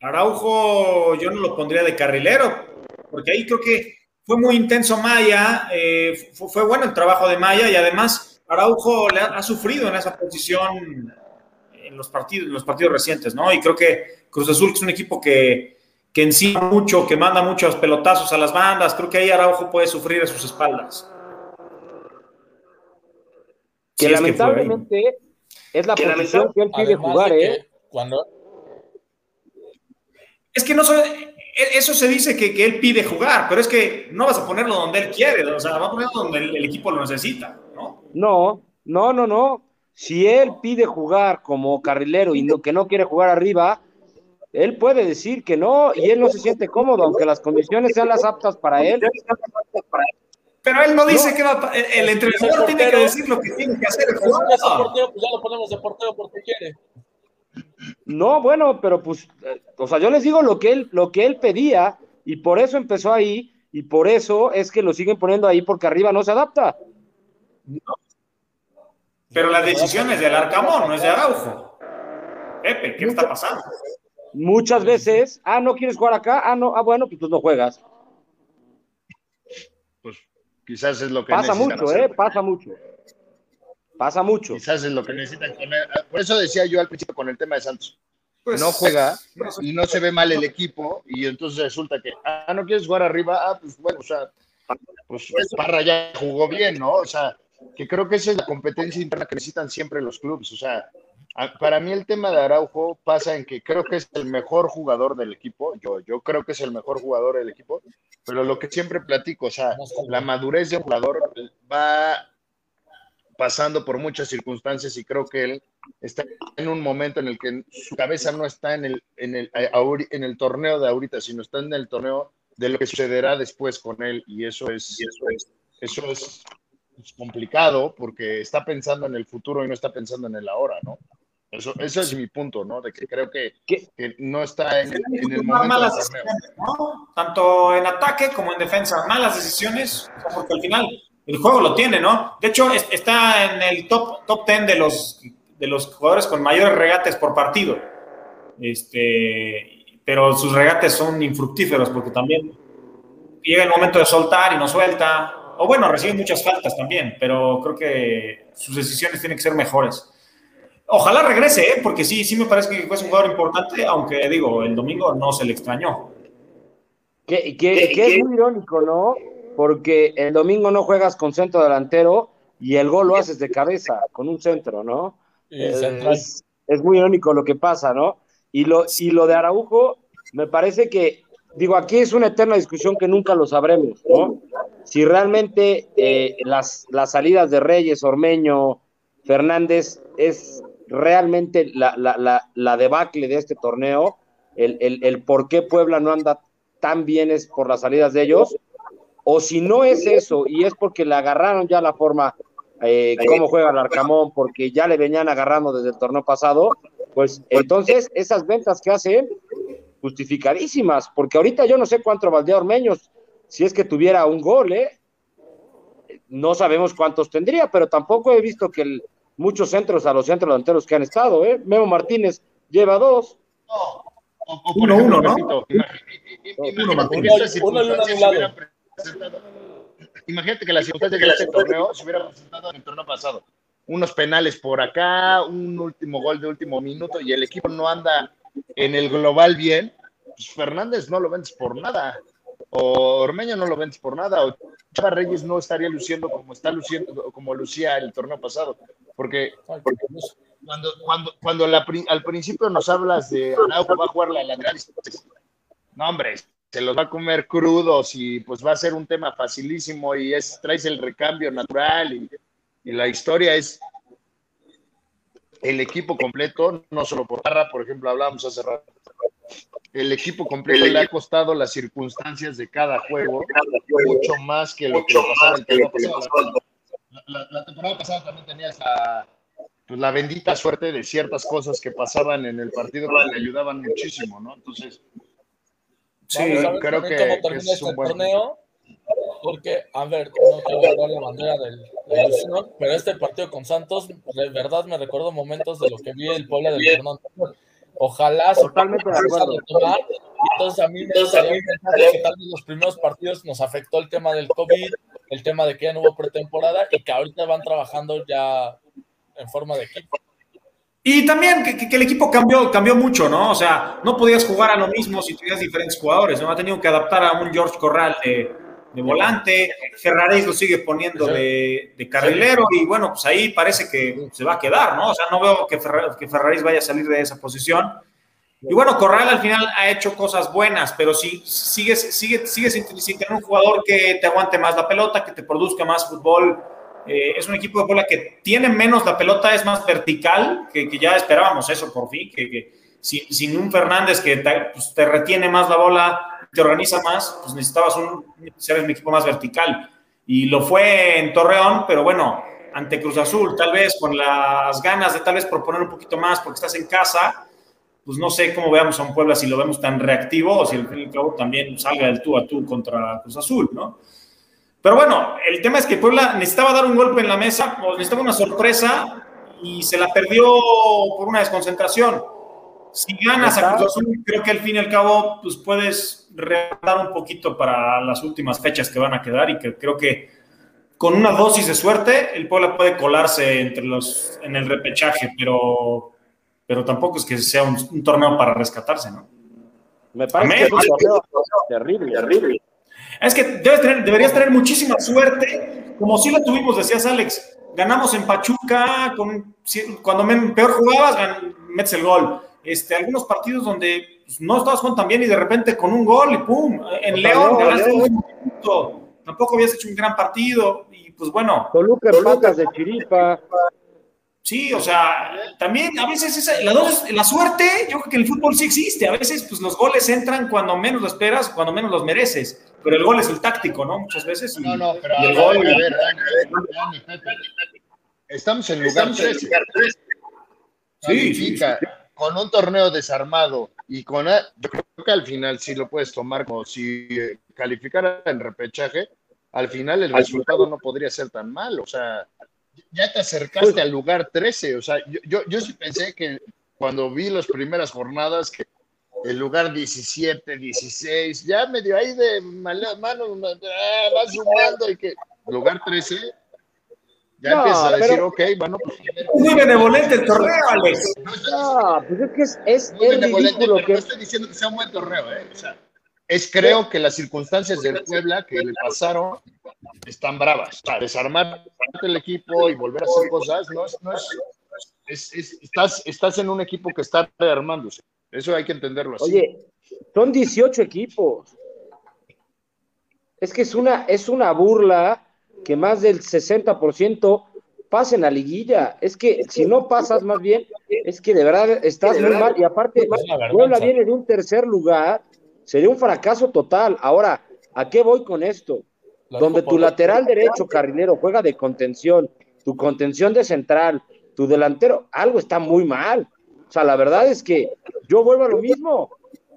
Araujo yo no lo pondría de carrilero, porque ahí creo que fue muy intenso Maya, eh, fue, bueno el trabajo de Maya y además Araujo le ha, sufrido en esa posición en los partidos, en los partidos recientes, ¿no? Y creo que Cruz Azul es un equipo que, que encima mucho, que manda muchos pelotazos a las bandas. Creo que ahí Araujo puede sufrir a sus espaldas. Que lamentablemente es, la posición que él pide jugar, ¿eh? Cuando... Es que no soy, eso se dice que, que, él pide jugar, pero es que no vas a ponerlo donde él quiere, o sea, va a ponerlo donde el, equipo lo necesita, ¿no? No, no, no, no. Si él pide jugar como carrilero y no, que no quiere jugar arriba, él puede decir que no y él no se siente cómodo, aunque las condiciones sean las aptas para él. Pero él no dice que va, el, entrenador tiene que decir lo que tiene que hacer el jugador. pues ya lo ponemos de portero porque quiere. No, bueno, pero pues, eh, o sea, yo les digo lo que él, lo que él pedía y por eso empezó ahí y por eso es que lo siguen poniendo ahí porque arriba no se adapta. Pero la decisión es del Arcamón, no es de Araujo. Pepe, ¿qué está pasando? Muchas veces, ah, no quieres jugar acá, ah, no, ah, bueno, pues, pues no juegas. Pues quizás es lo que pasa mucho, eh, pasa mucho. Pasa mucho. Quizás es lo que necesitan Por eso decía yo al principio con el tema de Santos. Pues, no juega y no se ve mal el equipo y entonces resulta que, ah, no quieres jugar arriba, ah, pues bueno, o sea, pues Parra ya jugó bien, ¿no? O sea, que creo que esa es la competencia interna que necesitan siempre los clubes, o sea, para mí el tema de Araujo pasa en que creo que es el mejor jugador del equipo, yo, yo creo que es el mejor jugador del equipo, pero lo que siempre platico, o sea, la madurez de un jugador va pasando por muchas circunstancias y creo que él está en un momento en el que su cabeza no está en el, en el, eh, en el torneo de ahorita, sino está en el torneo de lo que sucederá después con él y eso es, eso es, eso es complicado porque está pensando en el futuro y no está pensando en el ahora, ¿no? Eso, ese es mi punto, ¿no? De que creo que, que no está en, el momento malas ¿no? Tanto en ataque como en defensa. Malas decisiones, porque al final el juego lo tiene, ¿no? De hecho, está en el top, top 10 de los, de los jugadores con mayores regates por partido. Este, pero sus regates son infructíferos porque también llega el momento de soltar y no suelta. O bueno, recibe muchas faltas también, pero creo que sus decisiones tienen que ser mejores. Ojalá regrese, ¿eh? porque sí, sí me parece que fue un jugador importante, aunque digo, el domingo no se le extrañó. Que, es muy irónico, ¿no? Porque el domingo no juegas con centro delantero y el gol lo haces de cabeza, con un centro, ¿no? es, muy irónico lo que pasa, ¿no? Y lo, y lo de Araujo, me parece que, digo, aquí es una eterna discusión que nunca lo sabremos, ¿no? Si realmente eh, las, las salidas de Reyes, Ormeño, Fernández es realmente la, la, la, debacle de este torneo, el, el, por qué Puebla no anda tan bien es por las salidas de ellos, o si no es eso y es porque le agarraron ya la forma, eh, cómo juega el Arcamón, porque ya le venían agarrando desde el torneo pasado, pues entonces esas ventas que hacen, justificadísimas, porque ahorita yo no sé cuánto valdría Ormeños, si es que tuviera un gol, ¿eh? No sabemos cuántos tendría, pero tampoco he visto que el, muchos centros a los centros delanteros que han estado, ¿eh? Memo Martínez lleva dos. uno, uno, ¿no? uno, uno, imagínate que la circunstancia de este torneo se hubiera presentado en el torneo pasado. Unos penales por acá, un último gol de último minuto y el equipo no anda en el global bien. Pues Fernández no lo vendes por nada, o Ormeño no lo vendes por nada, o Chava Reyes no estaría luciendo como está luciendo, como lucía el torneo pasado, porque, cuando, cuando, cuando al principio nos hablas de Araujo va a jugar la lateral, no hombre, se los va a comer crudos y pues va a ser un tema facilísimo y es traes el recambio natural y, y la historia es el equipo completo, no solo por Barra, por ejemplo, hablábamos hace rato. El equipo completo le ha costado las circunstancias de cada juego mucho más que lo que pasaba el temporada pasado. La, la, temporada pasada también tenías la, pues, la bendita suerte de ciertas cosas que pasaban en el partido que le ayudaban muchísimo, ¿no? Entonces, Sí, creo que, cómo es este un buen... torneo, porque, a ver, no quiero dar la bandera del, ilusión, pero este partido con Santos, de verdad me recuerdo momentos de lo que vi el Puebla del torneo Ojalá Totalmente de acuerdo. Tomar. Entonces a mí me gustaría que tal vez los primeros partidos nos afectó el tema del COVID, el tema de que ya no hubo pretemporada y que ahorita van trabajando ya en forma de equipo. Y también que, el equipo cambió, cambió mucho, ¿no? O sea, no podías jugar a lo mismo si tenías diferentes jugadores, ¿no? Ha tenido que adaptar a un George Corral de, volante, Ferraris lo sigue poniendo de, carrilero y bueno, pues ahí parece que se va a quedar, ¿no? O sea, no veo que, que Ferraris vaya a salir de esa posición. Y bueno, Corral al final ha hecho cosas buenas, pero si sigues, sigue, sigues sin tener un jugador que te aguante más la pelota, que te produzca más fútbol, eh, es un equipo de bola que tiene menos la pelota, es más vertical, que, ya esperábamos eso por fin, que, sin, un Fernández que pues, te, retiene más la bola, te organiza más, pues necesitabas un, ser equipo más vertical. Y lo fue en Torreón, pero bueno, ante Cruz Azul, tal vez con las ganas de tal vez proponer un poquito más porque estás en casa, pues no sé cómo veamos a un Puebla si lo vemos tan reactivo o si el y al también salga del tú a tú contra Cruz Azul, ¿no? Pero bueno, el tema es que Puebla necesitaba dar un golpe en la mesa, necesitaba una sorpresa y se la perdió por una desconcentración. Si ganas a Cruz Azul, creo que al fin y al cabo pues puedes remontar un poquito para las últimas fechas que van a quedar y que creo que con una dosis de suerte el Puebla puede colarse entre los en el repechaje, pero pero tampoco es que sea un, torneo para rescatarse, ¿no? Me parece que es un torneo terrible, terrible. Es que deberías tener muchísima suerte, como si la tuvimos, decías Alex. Ganamos en Pachuca, con, cuando peor jugabas, metes el gol. Este, algunos partidos donde pues, no estabas jugando tan bien y de repente con un gol y pum, en León ganaste un Tampoco habías hecho un gran partido y pues bueno. Toluca patas de chiripa. Sí, o sea, también a veces la, la suerte, yo creo que el fútbol sí existe. A veces pues los goles entran cuando menos lo esperas, cuando menos los mereces pero el gol es el táctico, ¿no? Muchas veces. no, no, pero el gol, a ver, Dani, Pepe, estamos en lugar 13. Sí, sí, con un torneo desarmado y con, yo creo que al final sí lo puedes tomar como si eh, calificara en repechaje, al final el resultado no podría ser tan mal, o sea, ya te acercaste al lugar 13, o sea, yo, yo, yo sí pensé que cuando vi las primeras jornadas que el lugar 17, 16, ya medio ahí de mano, ah, va sumando y que lugar 13, ya empieza a decir, ok, bueno, pues. Muy benevolente el torneo, Alex. No, pues es que es, es, es ridículo que. No estoy diciendo que sea un buen torneo, ¿eh? O sea, es creo que las circunstancias del Puebla que le pasaron están bravas. O sea, desarmar el equipo y volver a hacer cosas, no es. No es, es estás, estás en un equipo que está rearmándose. Eso hay que entenderlo así. Oye, son 18 equipos. Es que es una, es una burla que más del 60% pasen a liguilla. Es que si no pasas más bien, es que de verdad estás muy mal. Y aparte, Puebla viene de un tercer lugar, sería un fracaso total. Ahora, ¿a qué voy con esto? Donde tu lateral derecho, carrilero, juega de contención, tu contención de central, tu delantero, algo está muy mal. O sea, la verdad es que yo vuelvo a lo mismo.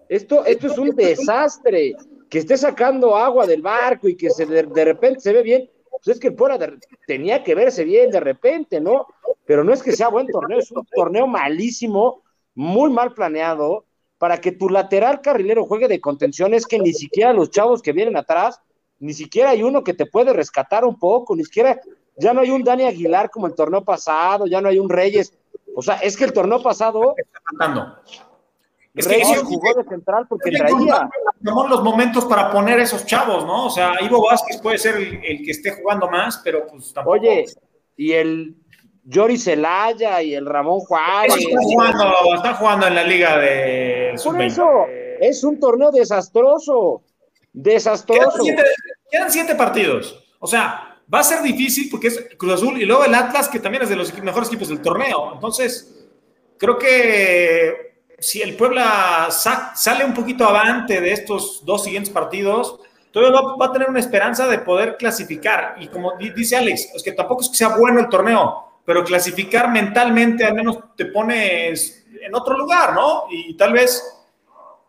Esto, esto es un desastre. Que esté sacando agua del barco y que se de, repente se ve bien. Pues es que fuera tenía que verse bien de repente, ¿no? Pero no es que sea buen torneo, es un torneo malísimo, muy mal planeado, para que tu lateral carrilero juegue de contención, es que ni siquiera los chavos que vienen atrás ni siquiera hay uno que te puede rescatar un poco, ni siquiera, ya no hay un Dani Aguilar como el torneo pasado, ya no hay un Reyes. O sea, es que el torneo pasado. Es que Reyes jugó de central porque traía. Los momentos para poner esos chavos, ¿no? O sea, Ivo Vázquez puede ser el, el que esté jugando más, pero pues tampoco. Oye, y el Jory Celaya y el Ramón Juárez. Está jugando, está jugando en la liga de. Por eso, es un torneo desastroso. Desastroso. Quedan siete, quedan siete, partidos. O sea, va a ser difícil porque es Cruz Azul y luego el Atlas, que también es de los mejores equipos del torneo. Entonces, creo que si el Puebla sa sale un poquito avante de estos dos siguientes partidos, todavía va, a tener una esperanza de poder clasificar. Y como dice Alex, es que tampoco es que sea bueno el torneo, pero clasificar mentalmente al menos te pones en otro lugar, ¿no? Y tal vez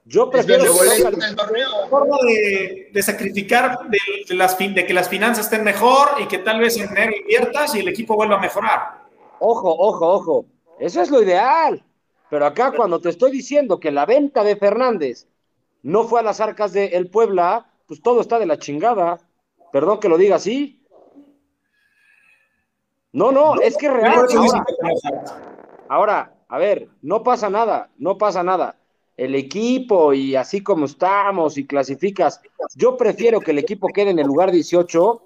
yo prefiero una forma de, de sacrificar de, de, las, de que las finanzas estén mejor y que tal vez en enero inviertas y el equipo vuelva a mejorar. Ojo, ojo, ojo. Eso es lo ideal. Pero acá cuando te estoy diciendo que la venta de Fernández no fue a las arcas del de Puebla, pues todo está de la chingada. Perdón que lo diga así. No, no, no es que real. Ahora, ahora, a ver, no pasa nada, no pasa nada el equipo y así como estamos y clasificas, yo prefiero que el equipo quede en el lugar 18,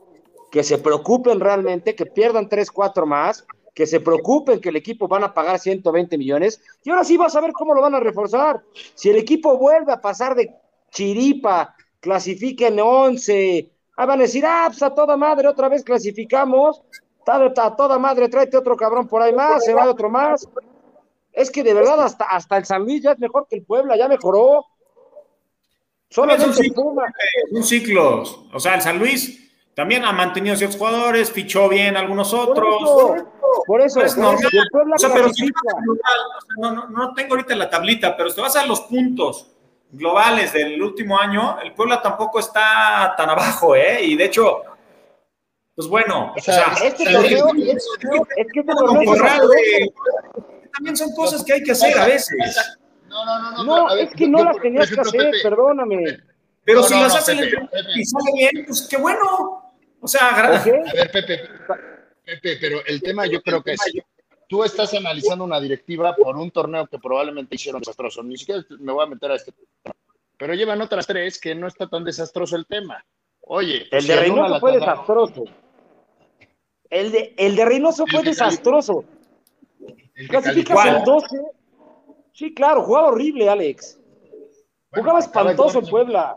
que se preocupen realmente, que pierdan 3, 4 más, que se preocupen que el equipo van a pagar 120 millones y ahora sí vas a ver cómo lo van a reforzar. Si el equipo vuelve a pasar de chiripa, clasifiquen 11, ah, van a decir, ah, pues a toda madre otra vez clasificamos, a toda madre tráete otro cabrón por ahí más, se va otro más. Es que de verdad hasta, hasta el San Luis ya es mejor que el Puebla, ya mejoró. Solamente un ciclo, un ciclo. O sea, el San Luis también ha mantenido ciertos jugadores, fichó bien algunos otros. Por eso, por eso, no, el Puebla o sea, pero si no, tengo ahorita la tablita, pero si te vas a los puntos globales del último año, el Puebla tampoco está tan abajo, ¿eh? Y de hecho, pues bueno, o sea, este torneo, es, es que este torneo también son cosas que hay que hacer a veces. No, no, no, no. No, es que no las tenías que hacer, perdóname. Pero si las hacen y sale bien, pues qué bueno. O sea, A ver, Pepe, Pepe, pero el tema yo creo que es, tú estás analizando una directiva por un torneo que probablemente hicieron desastroso. Ni siquiera me voy a meter a este pero llevan otras tres que no está tan desastroso el tema. Oye, el de Reynoso fue desastroso. El de, el de Reynoso fue desastroso. Clasificas el 12. Sí, claro, jugaba horrible, Alex. Bueno, jugaba espantoso en Puebla.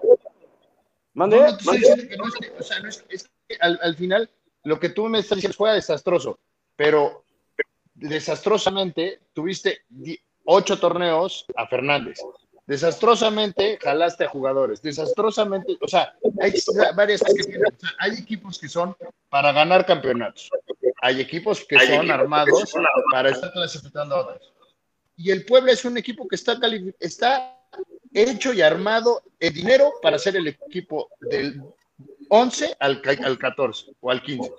¿Mande? No, no que no es que, o sea, no es, es que al, al, final lo que tú me estás diciendo fue desastroso, pero desastrosamente tuviste ocho torneos a Fernández. Desastrosamente jalaste a jugadores. Desastrosamente, o sea, hay varias cosas que o sea, hay equipos que son para ganar campeonatos. Hay equipos que hay son equipos armados que son para estar clasificando a otros. Y el Puebla es un equipo que está, está hecho y armado el dinero para ser el equipo del 11 al, al 14 o al 15.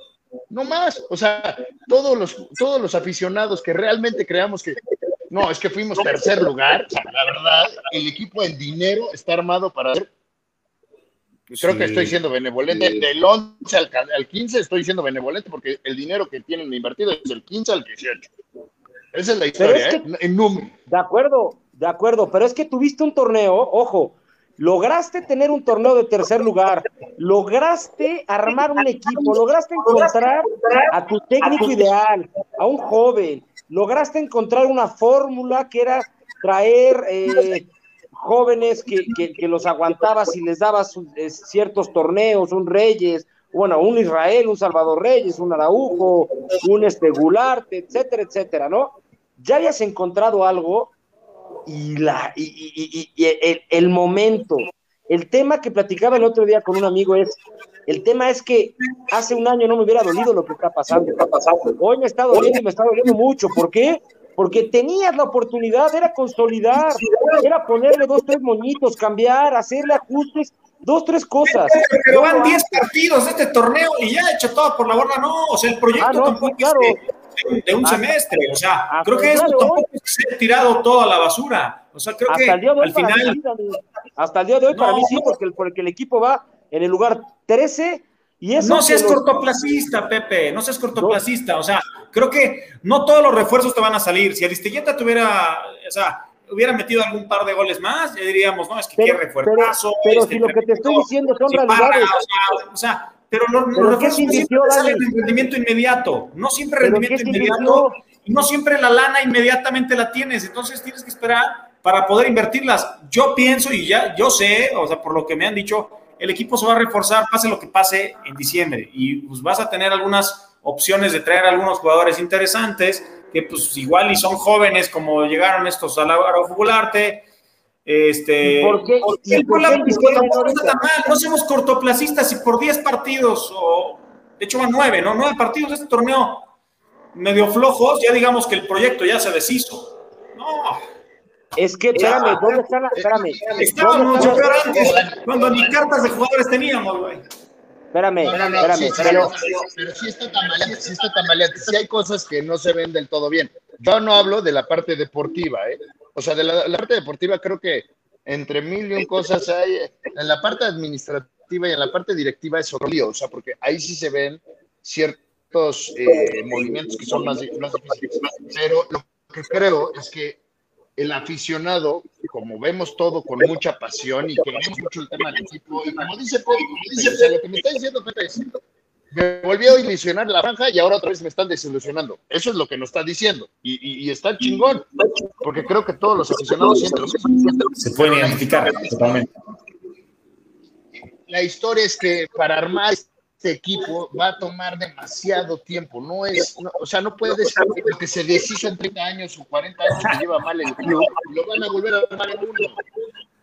No más. O sea, todos los, todos los aficionados que realmente creamos que no, es que fuimos tercer lugar. La verdad, el equipo en dinero está armado para ser Creo sí, que estoy siendo benevolente. Sí. Del 11 al, al, 15 estoy siendo benevolente porque el dinero que tienen invertido es del 15 al 18. Esa es la historia, es que, ¿eh? En número. De acuerdo, de acuerdo. Pero es que tuviste un torneo, ojo, lograste tener un torneo de tercer lugar, lograste armar un equipo, lograste encontrar a tu técnico ideal, a un joven, lograste encontrar una fórmula que era traer. Eh, jóvenes que, que, los aguantabas y les dabas eh, ciertos torneos, un Reyes, bueno, un Israel, un Salvador Reyes, un Araujo, un este Gularte, etcétera, etcétera, ¿no? Ya habías encontrado algo y, la, y, y, y el, el, momento, el tema que platicaba el otro día con un amigo es, el tema es que hace un año no me hubiera dolido lo que está pasando. Hoy me está doliendo y me está doliendo mucho, ¿por qué? Porque tenías la oportunidad, era consolidar, era ponerle dos, tres moñitos, cambiar, hacerle ajustes, dos, tres cosas. Pero van 10 partidos de este torneo y ya he hecho todo por la borda, no, o sea, el proyecto ah, no, tampoco claro. es de, de un ah, semestre, o sea, ah, creo que eso tampoco se ha tirado toda la basura, o sea, creo hasta que el día de hoy al final... Mí, hasta el día de hoy no, para mí sí, porque el, porque el equipo va en el lugar 13 y eso no seas cortoplacista, Pepe, no seas cortoplacista. O sea, creo que no todos los refuerzos te van a salir. Si Aristelleta tuviera, o sea, hubiera metido algún par de goles más, ya diríamos, no, es que quiere refuerzo. Pero, este, si lo que te estoy diciendo son realidades. o, sea, pero los, refuerzos no siempre salen en rendimiento inmediato, no siempre rendimiento inmediato, y no siempre la lana inmediatamente la tienes, entonces tienes que esperar para poder invertirlas. Yo pienso y ya, yo sé, o sea, por lo que me han dicho, el equipo se va a reforzar, pase lo que pase en diciembre, y pues vas a tener algunas opciones de traer algunos jugadores interesantes, que pues igual y son jóvenes como llegaron estos a la Fugularte. Este, ¿Por qué? no somos cortoplacistas y por 10 partidos, o de hecho van 9, ¿no? 9 partidos de este torneo medio flojos, ya digamos que el proyecto ya se deshizo. No. Es que, espérame, ¿dónde están? Espérame. Estábamos antes, cuando ni cartas de jugadores teníamos, güey. Espérame, espérame, pero, pero, sí está tambaleante, sí está tambaleante. Sí hay cosas que no se ven del todo bien. Yo no hablo de la parte deportiva, ¿eh? O sea, de la, parte deportiva creo que entre mil y un cosas hay. En la parte administrativa y en la parte directiva es lío, o sea, porque ahí sí se ven ciertos eh, movimientos que son más, más difíciles. Pero lo que creo es que el aficionado, como vemos todo con mucha pasión y queremos mucho el tema del equipo, y como dice Pepe, dice, lo que me está diciendo Pepe es, me volvió a ilusionar la franja y ahora otra vez me están desilusionando. Eso es lo que nos está diciendo. Y, y, está chingón, porque creo que todos los aficionados sienten Se pueden identificar totalmente. La historia es que para armar este equipo va a tomar demasiado tiempo. No es, o sea, no puede ser que se deshizo en 30 años o 40 años que lleva mal el club, lo van a volver a armar en uno.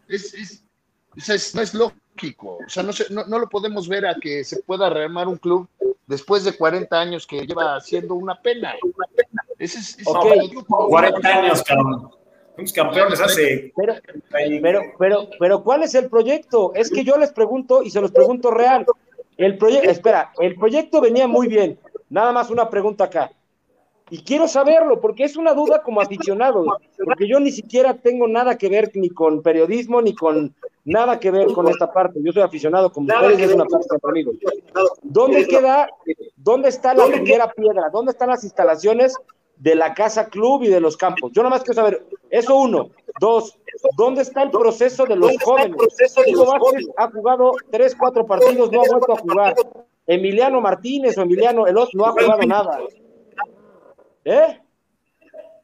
Es, es, no es lógico. O sea, no, no, no, lo podemos ver a que se pueda rearmar un club después de 40 años que lleva siendo una pena. Ese es, 40 años, cabrón. Unos campeones hace. Pero, pero, pero, pero, ¿cuál es el proyecto? Es que yo les pregunto y se los pregunto real. El proyecto, espera, el proyecto venía muy bien. Nada más una pregunta acá. Y quiero saberlo, porque es una duda como aficionado, porque yo ni siquiera tengo nada que ver ni con periodismo, ni con nada que ver con esta parte. Yo soy aficionado, como ustedes, es una parte conmigo. ¿Dónde queda, dónde está la primera piedra? ¿Dónde están las instalaciones de la casa club y de los campos? Yo nada más quiero saber, eso uno. Dos, ¿dónde está el proceso de los jóvenes? Chico Vázquez ha jugado tres, cuatro partidos, no ha vuelto a jugar. Emiliano Martínez o Emiliano Elos no ha jugado nada. ¿Eh?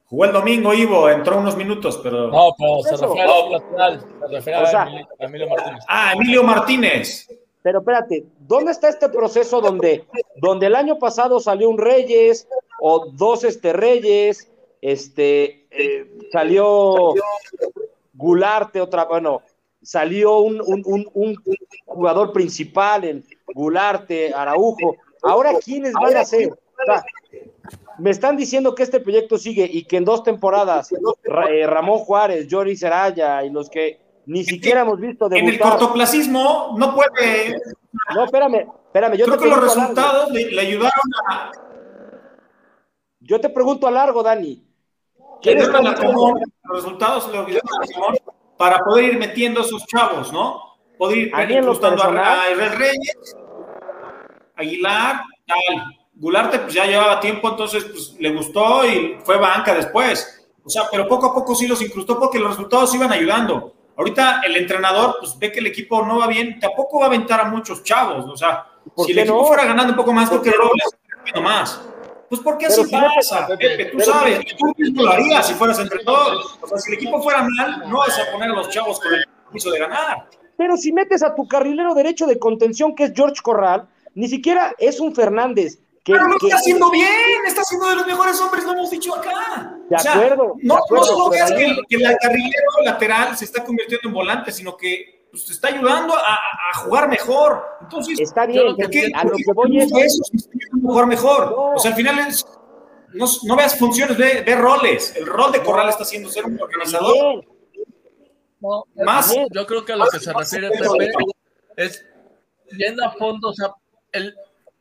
Jugó el domingo, Ivo, entró unos minutos, pero. No, pero se refiere al lateral, se refiere a, Emilio Martínez. Ah, Emilio Martínez. Pero espérate, ¿dónde está este proceso donde, donde el año pasado salió un Reyes o dos este Reyes, este eh, salió Gularte, otra, bueno, salió un, jugador principal en Gularte, Araujo. Ahora, ¿quiénes van a ser? me están diciendo que este proyecto sigue y que en dos temporadas eh, Ramón Juárez, Jory Seraya y los que ni siquiera hemos visto debutar. En el cortoplacismo no puede. No, espérame, espérame. Yo Creo que los resultados le, ayudaron a. Yo te pregunto a largo, Dani. ¿Quiénes los resultados le ayudaron a Simón para poder ir metiendo a sus chavos, ¿no? Poder ir incrustando a, a Reyes, Aguilar, tal. Gularte pues ya llevaba tiempo, entonces pues le gustó y fue banca después. O sea, pero poco a poco sí los incrustó porque los resultados iban ayudando. Ahorita el entrenador pues ve que el equipo no va bien, tampoco va a aventar a muchos chavos. O sea, si el equipo fuera ganando un poco más, porque Robles no más. Pues porque así pasa, Pepe, tú sabes, tú mismo lo harías si fueras entrenador. O sea, si el equipo fuera mal, no vas a poner a los chavos con el compromiso de ganar. Pero si metes a tu carrilero derecho de contención, que es George Corral, ni siquiera es un Fernández, pero lo está haciendo bien, está siendo de los mejores hombres, lo hemos dicho acá. De acuerdo. no, solo veas que, el carrilero lateral se está convirtiendo en volante, sino que pues, te está ayudando a, jugar mejor. Entonces, está bien, a lo que voy es eso, jugar mejor. O sea, al final es, no, veas funciones, ve, roles. El rol de Corral está haciendo ser un organizador. más. Yo creo que a lo que se refiere Pepe es yendo a fondo, o sea, el,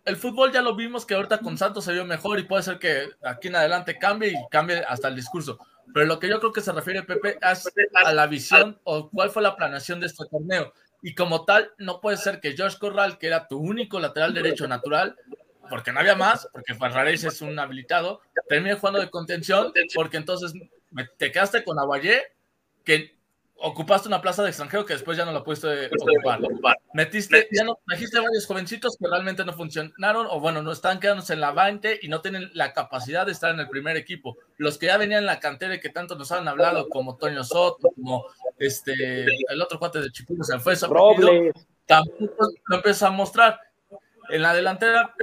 el fútbol ya lo vimos que ahorita con Santos se vio mejor y puede ser que aquí en adelante cambie y cambie hasta el discurso. Pero lo que yo creo que se refiere, Pepe, es a la visión o cuál fue la planeación de este torneo. Y como tal, no puede ser que Josh Corral, que era tu único lateral derecho natural, porque no había más, porque Ferraris es un habilitado, termine jugando de contención, porque entonces te quedaste con Aguayé, que ocupaste una plaza de extranjero que después ya no la pudiste ocupar. Metiste, ya no, trajiste varios jovencitos que realmente no funcionaron, o bueno, no están quedándose en la 20 y no tienen la capacidad de estar en el primer equipo. Los que ya venían en la cantera y que tanto nos han hablado, como Toño Soto, como este, el otro cuate de Chipulo se fue tampoco lo empieza a mostrar. En la delantera,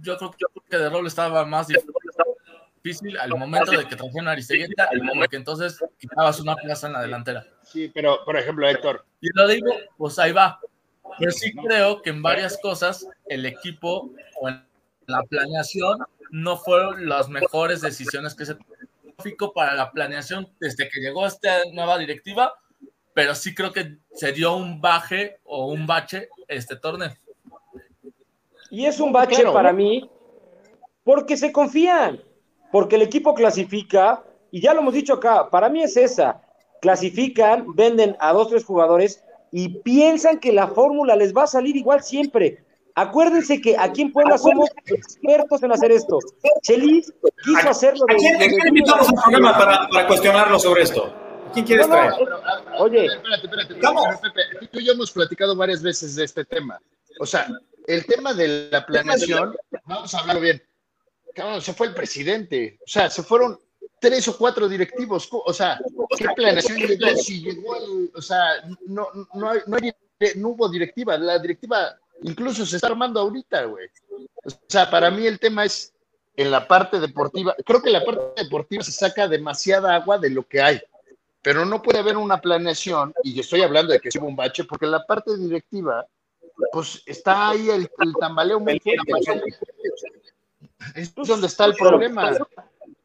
yo creo, que de rol estaba más difícil al momento de que trajeron a Aristegueta, que entonces quitabas una plaza en la delantera. Sí, pero por ejemplo, Héctor. Y lo digo, pues ahí va. Pero sí creo que en varias cosas el equipo o en la planeación no fueron las mejores decisiones que se para la planeación desde que llegó esta nueva directiva, pero sí creo que se dio un baje o un bache este torneo. Y es un bache para mí porque se confían, porque el equipo clasifica, y ya lo hemos dicho acá, para mí es esa, clasifican, venden a dos, tres jugadores y piensan que la fórmula les va a salir igual siempre. Acuérdense que aquí en Puebla somos expertos en hacer esto. Chelis quiso hacerlo. De, ¿A quién, invitamos al programa para, para, cuestionarlo sobre esto? ¿Quién quieres traer? Oye, espérate, espérate, Pepe, tú y yo hemos platicado varias veces de este tema. O sea, el tema de la planeación, vamos a hablarlo bien. Se fue el presidente. O sea, se fueron tres o cuatro directivos. O sea, ¿qué planeación llegó? Si llegó el, o sea, no, no, no, no, no hubo directiva. La directiva Incluso se está armando ahorita, güey. O sea, para mí el tema es en la parte deportiva. Creo que la parte deportiva se saca demasiada agua de lo que hay. Pero no puede haber una planeación, y estoy hablando de que sea un bache, porque en la parte directiva, pues está ahí el, tambaleo muy. Es donde está el problema.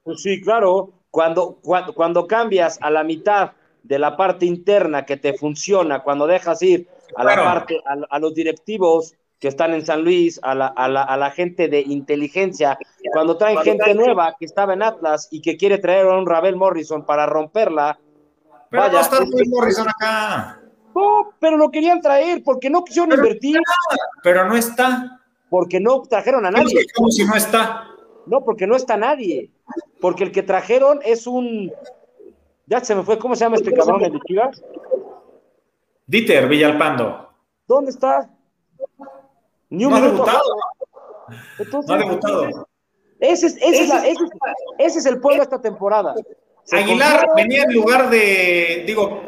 Pues sí, claro. Cuando, cuando, cuando cambias a la mitad de la parte interna que te funciona, cuando dejas ir a la parte, a, los directivos que están en San Luis, a la, a, la, a la, gente de inteligencia, cuando traen gente nueva que estaba en Atlas y que quiere traer a un Rabel Morrison para romperla. Pero vaya, no está Rabel Morrison acá. No, pero lo querían traer porque no quisieron invertir. pero no está. Porque no trajeron a nadie. ¿Cómo si no está? No, porque no está nadie. Porque el que trajeron es un. Ya se me fue, ¿cómo se llama este cabrón de Chivas? Dieter Villalpando. ¿Dónde está? Ni un no ha debutado. no ha debutado. Ese es, ese, es ese, ese es, el pueblo de esta temporada. Aguilar venía en lugar de, digo,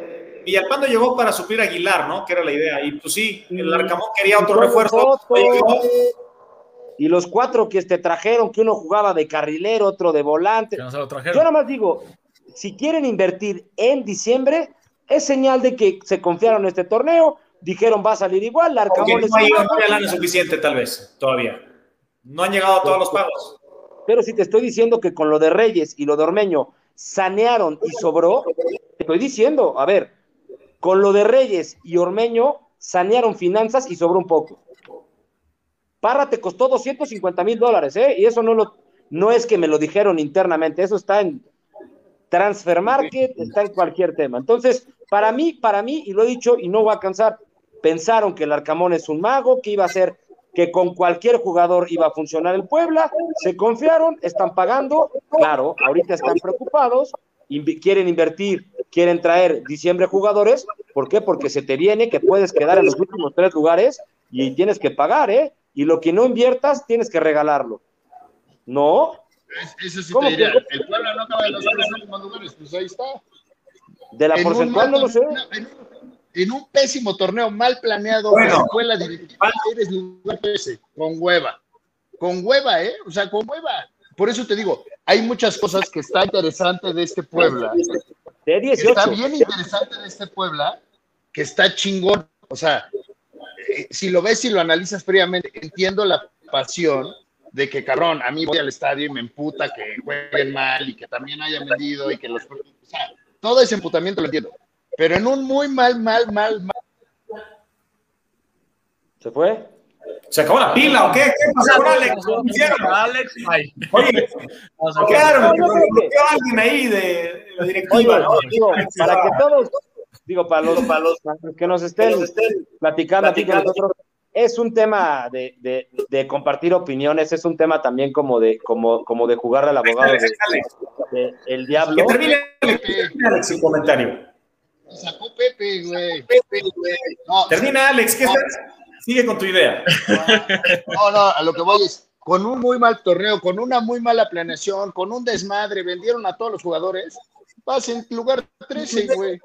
Villalpando llegó para suplir a Aguilar, ¿no? Que era la idea. Y pues sí, el Arcamón quería otro refuerzo. Y los cuatro que te trajeron, que uno jugaba de carrilero, otro de volante. No Yo nada más digo, si quieren invertir en diciembre, es señal de que se confiaron en este torneo, dijeron va a salir igual, la Arcamón no hay, no hay suficiente tal vez, todavía. No han llegado a todos los pagos. Pero si te estoy diciendo que con lo de Reyes y lo de Ormeño sanearon y sobró, te estoy diciendo, a ver, con lo de Reyes y Ormeño sanearon finanzas y sobró un poco. Parra te costó 250 mil dólares, ¿eh? Y eso no, lo, no es que me lo dijeron internamente, eso está en Transfer Market, está en cualquier tema. Entonces, para mí, para mí, y lo he dicho y no voy a cansar, pensaron que el Arcamón es un mago, que iba a ser que con cualquier jugador iba a funcionar el Puebla, se confiaron, están pagando, claro, ahorita están preocupados, quieren invertir, quieren traer diciembre jugadores, ¿por qué? Porque se te viene que puedes quedar en los últimos tres lugares y tienes que pagar, ¿eh? Y lo que no inviertas, tienes que regalarlo. ¿No? Eso sí te diría. El Puebla no acaba de los tres últimos lugares, pues ahí está. De la porcentual no lo sé. En un, pésimo torneo mal planeado, bueno, escuela directiva, eres lugar ese, con hueva. Con hueva, ¿eh? O sea, con hueva. Por eso te digo, hay muchas cosas que está interesante de este Puebla. De 18. Está bien interesante de este Puebla, que está chingón. O sea, eh, si lo ves y lo analizas fríamente, entiendo la pasión de que, cabrón, a mí voy al estadio y me emputa que jueguen mal y que también hayan vendido y que los... O sea, todo ese emputamiento lo entiendo. Pero en un muy mal, mal, mal, mal... ¿Se fue? ¿Se acabó la pila o qué? ¿Qué pasó con Alex? Alex, Oye, claro, alguien ahí de la directiva. para que todos, digo, para los, para los que nos estén platicando aquí con nosotros, es un tema de, de, de, compartir opiniones, es un tema también como de, como, como de jugar al abogado de, el diablo. Que termine, Alex el comentario. Sacó Pepe, güey. Pepe, güey. No, Termina, Alex, ¿qué estás? Sigue con tu idea. No, no, a lo que voy es, con un muy mal torneo, con una muy mala planeación, con un desmadre, vendieron a todos los jugadores, vas en lugar 13, güey.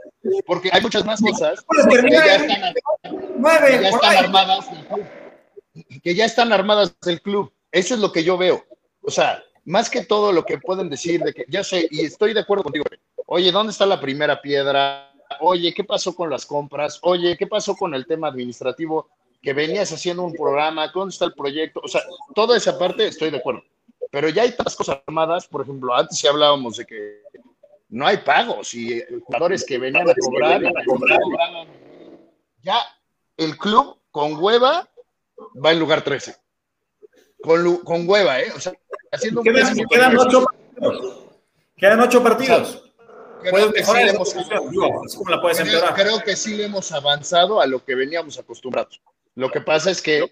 Porque hay muchas más cosas que ya están, que ya están armadas del club. Que ya están armadas del club. Eso es lo que yo veo. O sea, más que todo lo que pueden decir de que, ya sé, y estoy de acuerdo contigo, oye, ¿dónde está la primera piedra? Oye, ¿qué pasó con las compras? Oye, ¿qué pasó con el tema administrativo? Que venías haciendo un programa, ¿dónde está el proyecto? O sea, toda esa parte estoy de acuerdo. Pero ya hay otras cosas armadas, por ejemplo, antes sí hablábamos de que no hay pagos y jugadores que venían a cobrar, ya el club con hueva va en lugar 13. Con, con hueva, ¿eh? O sea, haciendo quedan, un quedan ocho partidos. Quedan ocho partidos. Creo que, sí hemos, la puedes creo, creo que sí hemos avanzado a lo que veníamos acostumbrados. Lo que pasa es que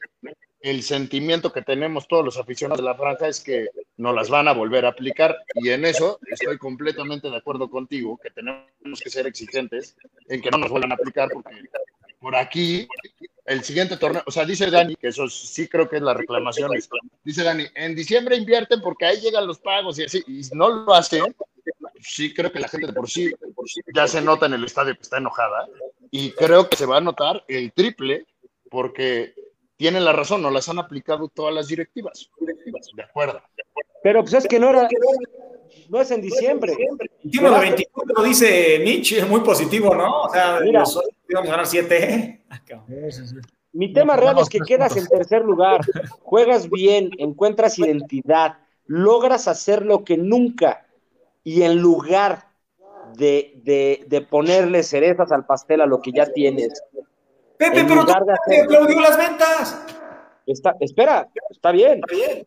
el sentimiento que tenemos todos los aficionados de la franja es que nos las van a volver a aplicar y en eso estoy completamente de acuerdo contigo, que tenemos que ser exigentes en que no nos vuelvan a aplicar porque por aquí el siguiente torneo, o sea, dice Dani, que eso sí creo que es la reclamación, dice Dani, en diciembre invierten porque ahí llegan los pagos y así, y no lo hacen, sí creo que la gente de por sí ya se nota en el estadio que está enojada y creo que se va a notar el triple porque tienen la razón, no las han aplicado todas las directivas. De acuerdo. Pero pues es que no era, no es en diciembre. El 24 dice Mitch, es muy positivo, ¿no? O sea, Mira, vamos a ganar 7. Mi tema real es que quedas en tercer lugar, juegas bien, encuentras identidad, logras hacer lo que nunca y en lugar de, de, de ponerle cerezas al pastel a lo que ya tienes, Pepe, pero tú aplaudió las ventas. Está, espera, está bien. Está bien.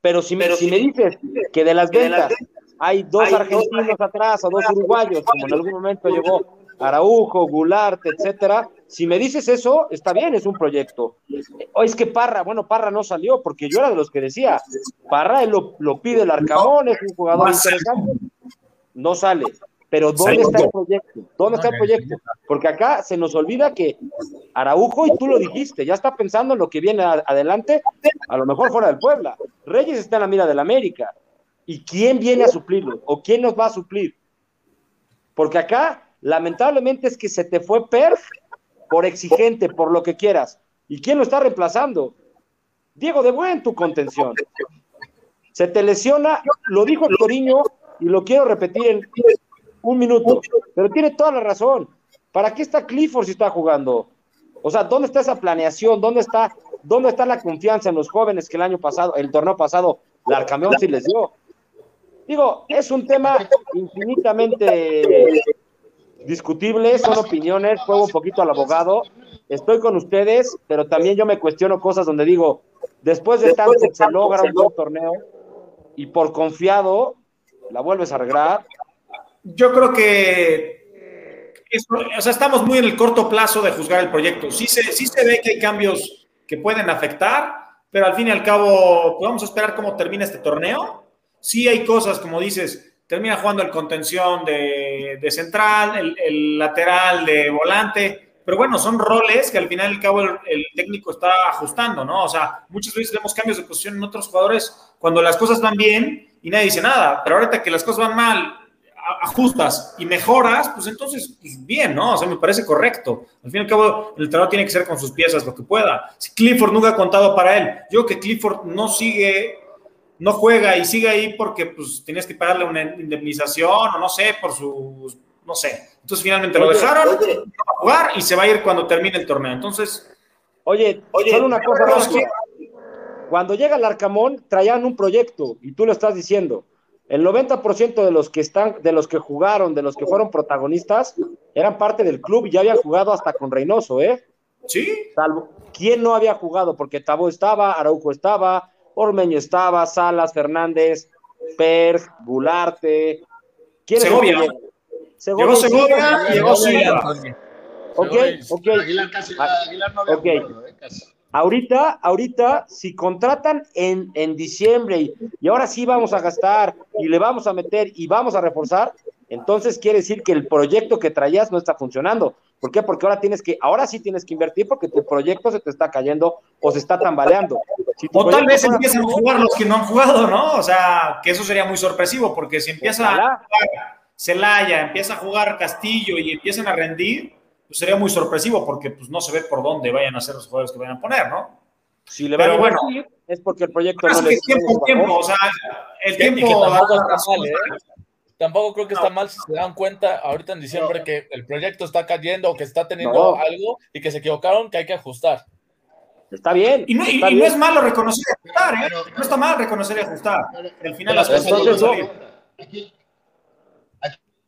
Pero si, me, si me dices que de las ventas hay dos argentinos atrás o dos uruguayos, como en algún momento llegó Araujo, Goulart, etcétera, si me dices eso, está bien, es un proyecto. O es que Parra, bueno, Parra no salió, porque yo era de los que decía, Parra lo, lo pide el Arcamón, es un jugador interesante, no sale. Pero ¿dónde está el proyecto? ¿Dónde está el proyecto? Porque acá se nos olvida que Araujo, y tú lo dijiste, ya está pensando en lo que viene adelante, a lo mejor fuera del Puebla. Reyes está en la mira del América. ¿Y quién viene a suplirlo? ¿O quién nos va a suplir? Porque acá, lamentablemente, es que se te fue Perf por exigente, por lo que quieras. ¿Y quién lo está reemplazando? Diego de Buen, tu contención. Se te lesiona, lo dijo el Toriño, y lo quiero repetir en un minuto. Pero tiene toda la razón. ¿Para qué está Clifford si está jugando? O sea, ¿dónde está esa planeación? ¿Dónde está, dónde está la confianza en los jóvenes que el año pasado, el torneo pasado, la Arcameón sí les dio? Digo, es un tema infinitamente discutible, son opiniones, juego un poquito al abogado, estoy con ustedes, pero también yo me cuestiono cosas donde digo, después de tanto se logra un buen torneo y por confiado la vuelves a arreglar, yo creo que o sea, estamos muy en el corto plazo de juzgar el proyecto. Sí se, sí se ve que hay cambios que pueden afectar, pero al fin y al cabo, pues vamos a esperar cómo termina este torneo. Sí hay cosas, como dices, termina jugando el contención de, de central, el, el, lateral de volante, pero bueno, son roles que al final y al cabo el, el, técnico está ajustando, ¿no? O sea, muchas veces vemos cambios de posición en otros jugadores cuando las cosas van bien y nadie dice nada, pero ahorita que las cosas van mal ajustas y mejoras, pues entonces, pues bien, ¿no? O sea, me parece correcto. Al fin y al cabo, el entrenador tiene que ser con sus piezas lo que pueda. Si Clifford nunca ha contado para él, yo que Clifford no sigue, no juega y sigue ahí porque pues tenías que pagarle una indemnización o no sé, por sus, no sé. Entonces finalmente lo dejaron a jugar y se va a ir cuando termine el torneo. Entonces... Oye, oye, solo una cosa, cuando llega el Arcamón traían un proyecto y tú lo estás diciendo el 90% de los que están, de los que jugaron, de los que fueron protagonistas, eran parte del club y ya habían jugado hasta con Reynoso, ¿eh? Sí. Salvo, ¿quién no había jugado? Porque Tabo estaba, Araujo estaba, Ormeño estaba, Salas, Fernández, Per, Gularte. ¿Quién Segovia. Llegó Segovia, llegó Silva. Ok, ok. Aguilar casi, Aguilar no había Ok. jugado, eh, casi. Ahorita, ahorita, si contratan en, en diciembre y, y ahora sí vamos a gastar y le vamos a meter y vamos a reforzar, entonces quiere decir que el proyecto que traías no está funcionando. ¿Por qué? Porque ahora tienes que, ahora sí tienes que invertir porque tu proyecto se te está cayendo o se está tambaleando. Si O tal vez empiecen a jugar los que no han jugado, ¿no? O sea, que eso sería muy sorpresivo, porque si empieza a jugar Celaya, empieza a jugar Castillo y empiezan a rendir, pues sería muy sorpresivo, porque pues no se ve por dónde vayan a ser los jugadores que vayan a poner, ¿no? Si le van a bueno. es porque el proyecto no es le que tiempo, tiempo, o sea, el Y que tiempo tampoco da está razón. mal, ¿eh? Tampoco creo que está mal si se dan cuenta ahorita en diciembre que el proyecto está cayendo o que está teniendo No. algo y que se equivocaron, que hay que ajustar. Está bien. Y no, y- y no es malo reconocer y ajustar, ¿eh? No está mal reconocer y ajustar. Al final las cosas van a entonces, salir. Aquí,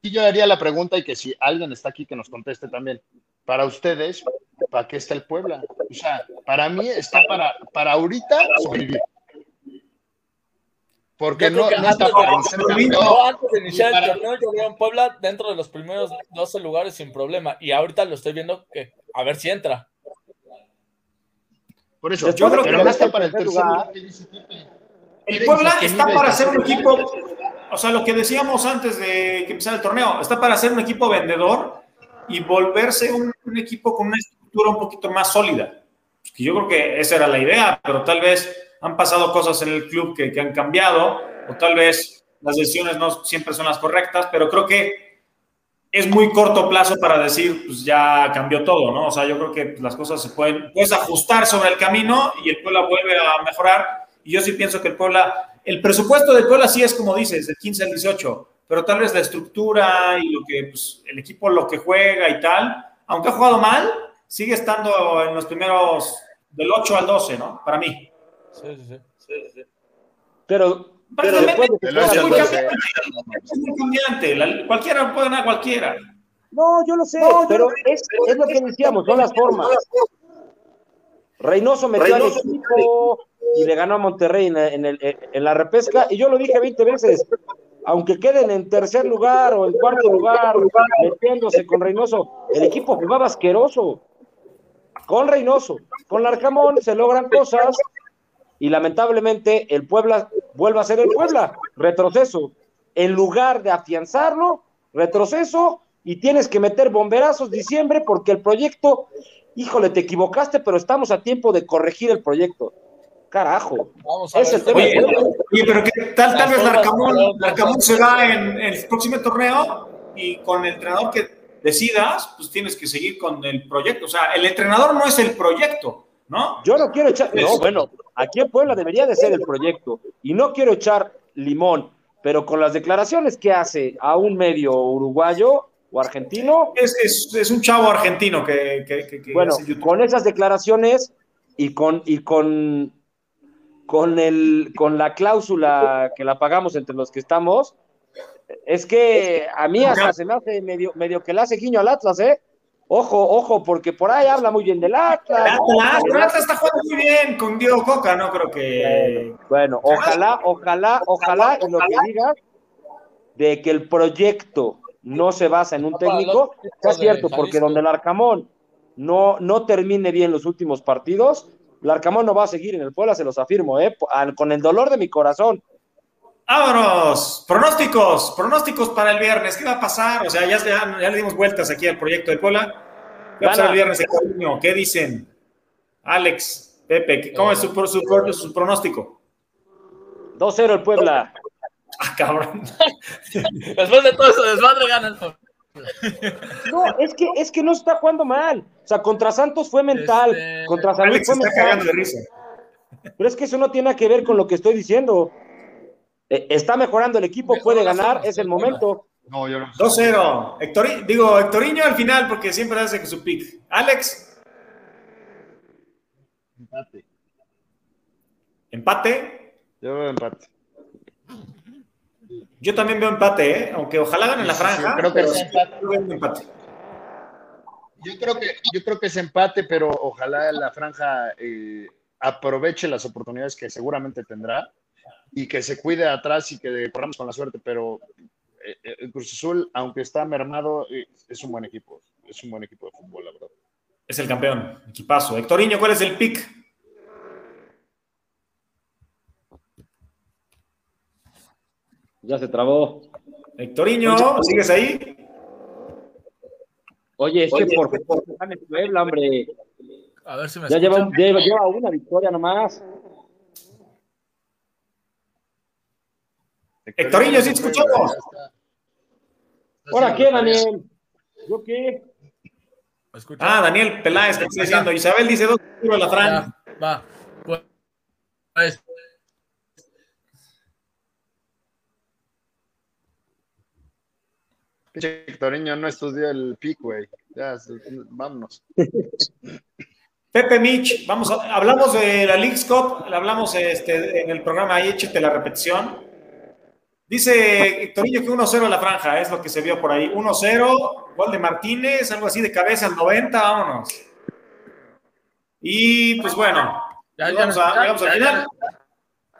aquí yo haría la pregunta y que si alguien está aquí que nos conteste también. Para ustedes, ¿para qué está el Puebla? O sea, para mí está para, para ahorita sobrevivir. Porque Yo creo no, está antes para Yo. Yo antes de iniciar el torneo, yo veo en Puebla dentro de los primeros 12 lugares sin problema. Y ahorita lo estoy viendo que a ver si entra. Por eso, Después de que no está para el tercer lugar. que dice Pepe. El Puebla está para ser un equipo. O sea, lo que decíamos antes de que empezara el torneo, está para ser un equipo vendedor y volverse un, un equipo con una estructura un poquito más sólida. Pues yo creo que esa era la idea, pero tal vez han pasado cosas en el club que, que han cambiado, o tal vez las decisiones no siempre son las correctas, pero creo que es muy corto plazo para decir, pues ya cambió todo, ¿no? O sea, yo creo que las cosas se pueden, puedes ajustar sobre el camino y el Puebla vuelve a mejorar. Y yo sí pienso que el Puebla, el presupuesto del Puebla sí es como dices, del 15 al 18, pero tal vez la estructura y lo que, pues, el equipo lo que juega y tal, aunque ha jugado mal, sigue estando en los primeros del 8 al 12, ¿no? Para mí. Sí, sí, sí. Pero, después de es muy cambiante. Es muy cambiante. La- cualquiera puede ganar cualquiera. No, yo lo sé, pero es, es lo que decíamos, son las formas. Reynoso metió al equipo y le ganó a Monterrey en, la repesca, y yo lo dije 20 veces, aunque queden en tercer lugar o en cuarto lugar, metiéndose con Reynoso, el equipo jugaba asqueroso. Con Reynoso, con Larcamón se logran cosas, y lamentablemente el Puebla vuelve a ser el Puebla, retroceso. En lugar de afianzarlo, retroceso, y tienes que meter bomberazos diciembre porque el proyecto, híjole, te equivocaste, pero estamos a tiempo de corregir el proyecto. Carajo. Vamos a ver. Oye, pero ¿qué tal, tal vez Larcamón, Larcamón se va en, en el próximo torneo y con el entrenador que decidas, pues tienes que seguir con el proyecto. O sea, el entrenador no es el proyecto, ¿no? Yo no quiero echar, no, bueno, aquí en Puebla debería de ser el proyecto, y no quiero echar limón, pero con las declaraciones que hace a un medio uruguayo o argentino, Es, es, es un chavo argentino que, que, que- que Bueno, con esas declaraciones y con y con con el con la cláusula que la pagamos entre los que estamos, es que a mí hasta se me hace medio medio que le hace guiño al Atlas, ¿eh? Ojo, ojo, porque por ahí habla muy bien del Atlas. Atlas, pero Atlas está jugando muy bien con Diego Coca, no creo que. Bueno, ojalá, ojalá, ojalá, y lo que digas de que el proyecto no se basa en un técnico, sea cierto, porque donde el Arcamón no, no termine bien los últimos partidos, el Arcamón no va a seguir en el Puebla, se los afirmo, ¿eh? Con el dolor de mi corazón. Vámonos, pronósticos, pronósticos para el viernes. ¿Qué va a pasar? O sea, ya, ya, ya le dimos vueltas aquí al proyecto de Puebla. ¿Qué va a pasar el viernes en Coruño? ¿Qué dicen? Alex, Pepe, ¿qué- ¿cómo es su, pro- su, pro- su pronóstico? 2-0 el Puebla. Ah, cabrón. Después de todo eso, desmadre gana el Puebla. No, es que, es que no está jugando mal. O sea, contra Santos fue mental, Este, contra San Luis fue está mental. cagando de risa. Pero es que eso no tiene nada que ver con lo que estoy diciendo. Eh, está mejorando el equipo, puede ganar, es el momento. No, yo no. 2-0. Hectori- digo, Hectoriño al final, porque siempre hace su pick. Alex, Empate. empate. Yo veo empate. Yo también veo empate, ¿eh? aunque ojalá ganen la Sí, sí, sí, franja. creo que pero es sí empate. veo un empate. Yo creo que, yo creo que es empate, pero ojalá la franja eh, aproveche las oportunidades que seguramente tendrá y que se cuide atrás y que corramos con la suerte, pero eh, eh, el Cruz Azul, aunque está mermado, eh, es un buen equipo. Es un buen equipo de fútbol, la verdad. Es el campeón, equipazo. Hectorinho, ¿cuál es el pick? Ya se trabó. Hectorinho, ¿sigues ahí? Oye, es que por favor, gane Puebla, hombre. A ver si me Ya lleva, escuchan. lleva, lleva una victoria nomás. Hectorinho, sí escuchamos. ¿Ahora qué, Daniel? ¿Yo qué? Ah, Daniel Peláez, que está diciendo. Isabel dice dos a la Fran. Va. Pues, Pinche Hectorinho no estudió el pick, güey. Ya, vámonos. Pepe Mitch, vamos a- hablamos de la League's Cup, hablamos este, en el programa ahí, échate la repetición. Dice Hectorinho que 1-0 a la franja, es lo que se vio por ahí. 1-0, gol de Martínez, algo así de cabeza al 90, vámonos. Y pues bueno, ya, ya vamos, a, escuchan, llegamos al ya, final. ya.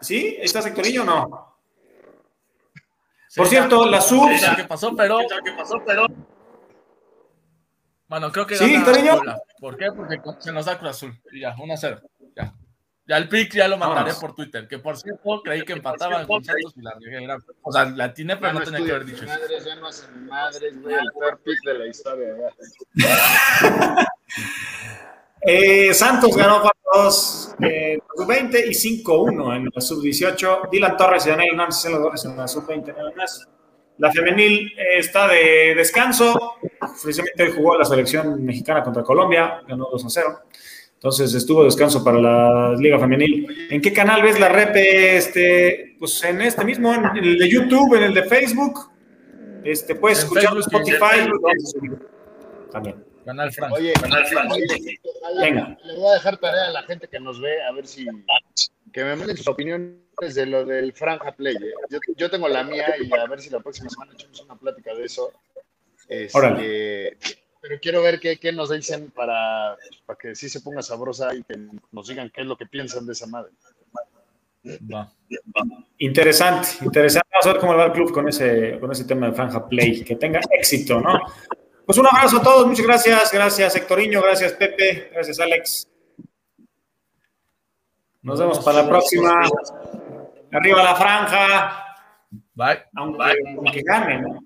¿Sí? ¿Estás Hectorinho o no? Sí, Por ya. cierto, la subs, ¿Qué pasó? Pero. ¿Qué pasó? Pero. Bueno, creo que Sí, gana. ¿Por qué? Porque se nos da Cruz Azul. Y ya, 1-0. Ya. Ya el pick ya lo mandaré Vámonos. por Twitter. Que por cierto, creí que empataban con Santos y la. Era- O sea, la atiné, pero Ya no no tenía que haber dicho madres, ya no hacen madres, güey. El peor pick de la historia. Eh, Santos ganó 4-2 en la sub-20 y 5-1 en la sub-18. Dylan Torres y Daniel Hernández en los goles en la sub-20 nada más. La femenil eh, está de descanso. Precisamente jugó la selección mexicana contra Colombia, ganó 2-0. Entonces estuvo descanso para la Liga Femenil. ¿En qué canal ves la repe? Este, pues en este mismo, en el de YouTube, en el de Facebook. Este, puedes En escuchar en Spotify. También. Canal Frank. Oye, oye, Venga. le voy a dejar tarea a la gente que nos ve, a ver si. Que me manden sus opiniones de lo del Franja Play. eh. Yo, yo tengo la mía y a ver si la próxima semana echamos una plática de eso. Este, Órale. pero quiero ver qué, qué nos dicen para, para que sí se ponga sabrosa y que nos digan qué es lo que piensan de esa madre. Va. Interesante, interesante. Vamos a ver cómo va el club con ese, con ese tema de Franja Play. Que tenga éxito, ¿no? Pues un abrazo a todos, muchas gracias. Gracias, Hectorinho, gracias, Pepe, gracias, Alex. Nos vemos para la próxima. Arriba la franja, Bye. aunque, aunque gane, ¿no?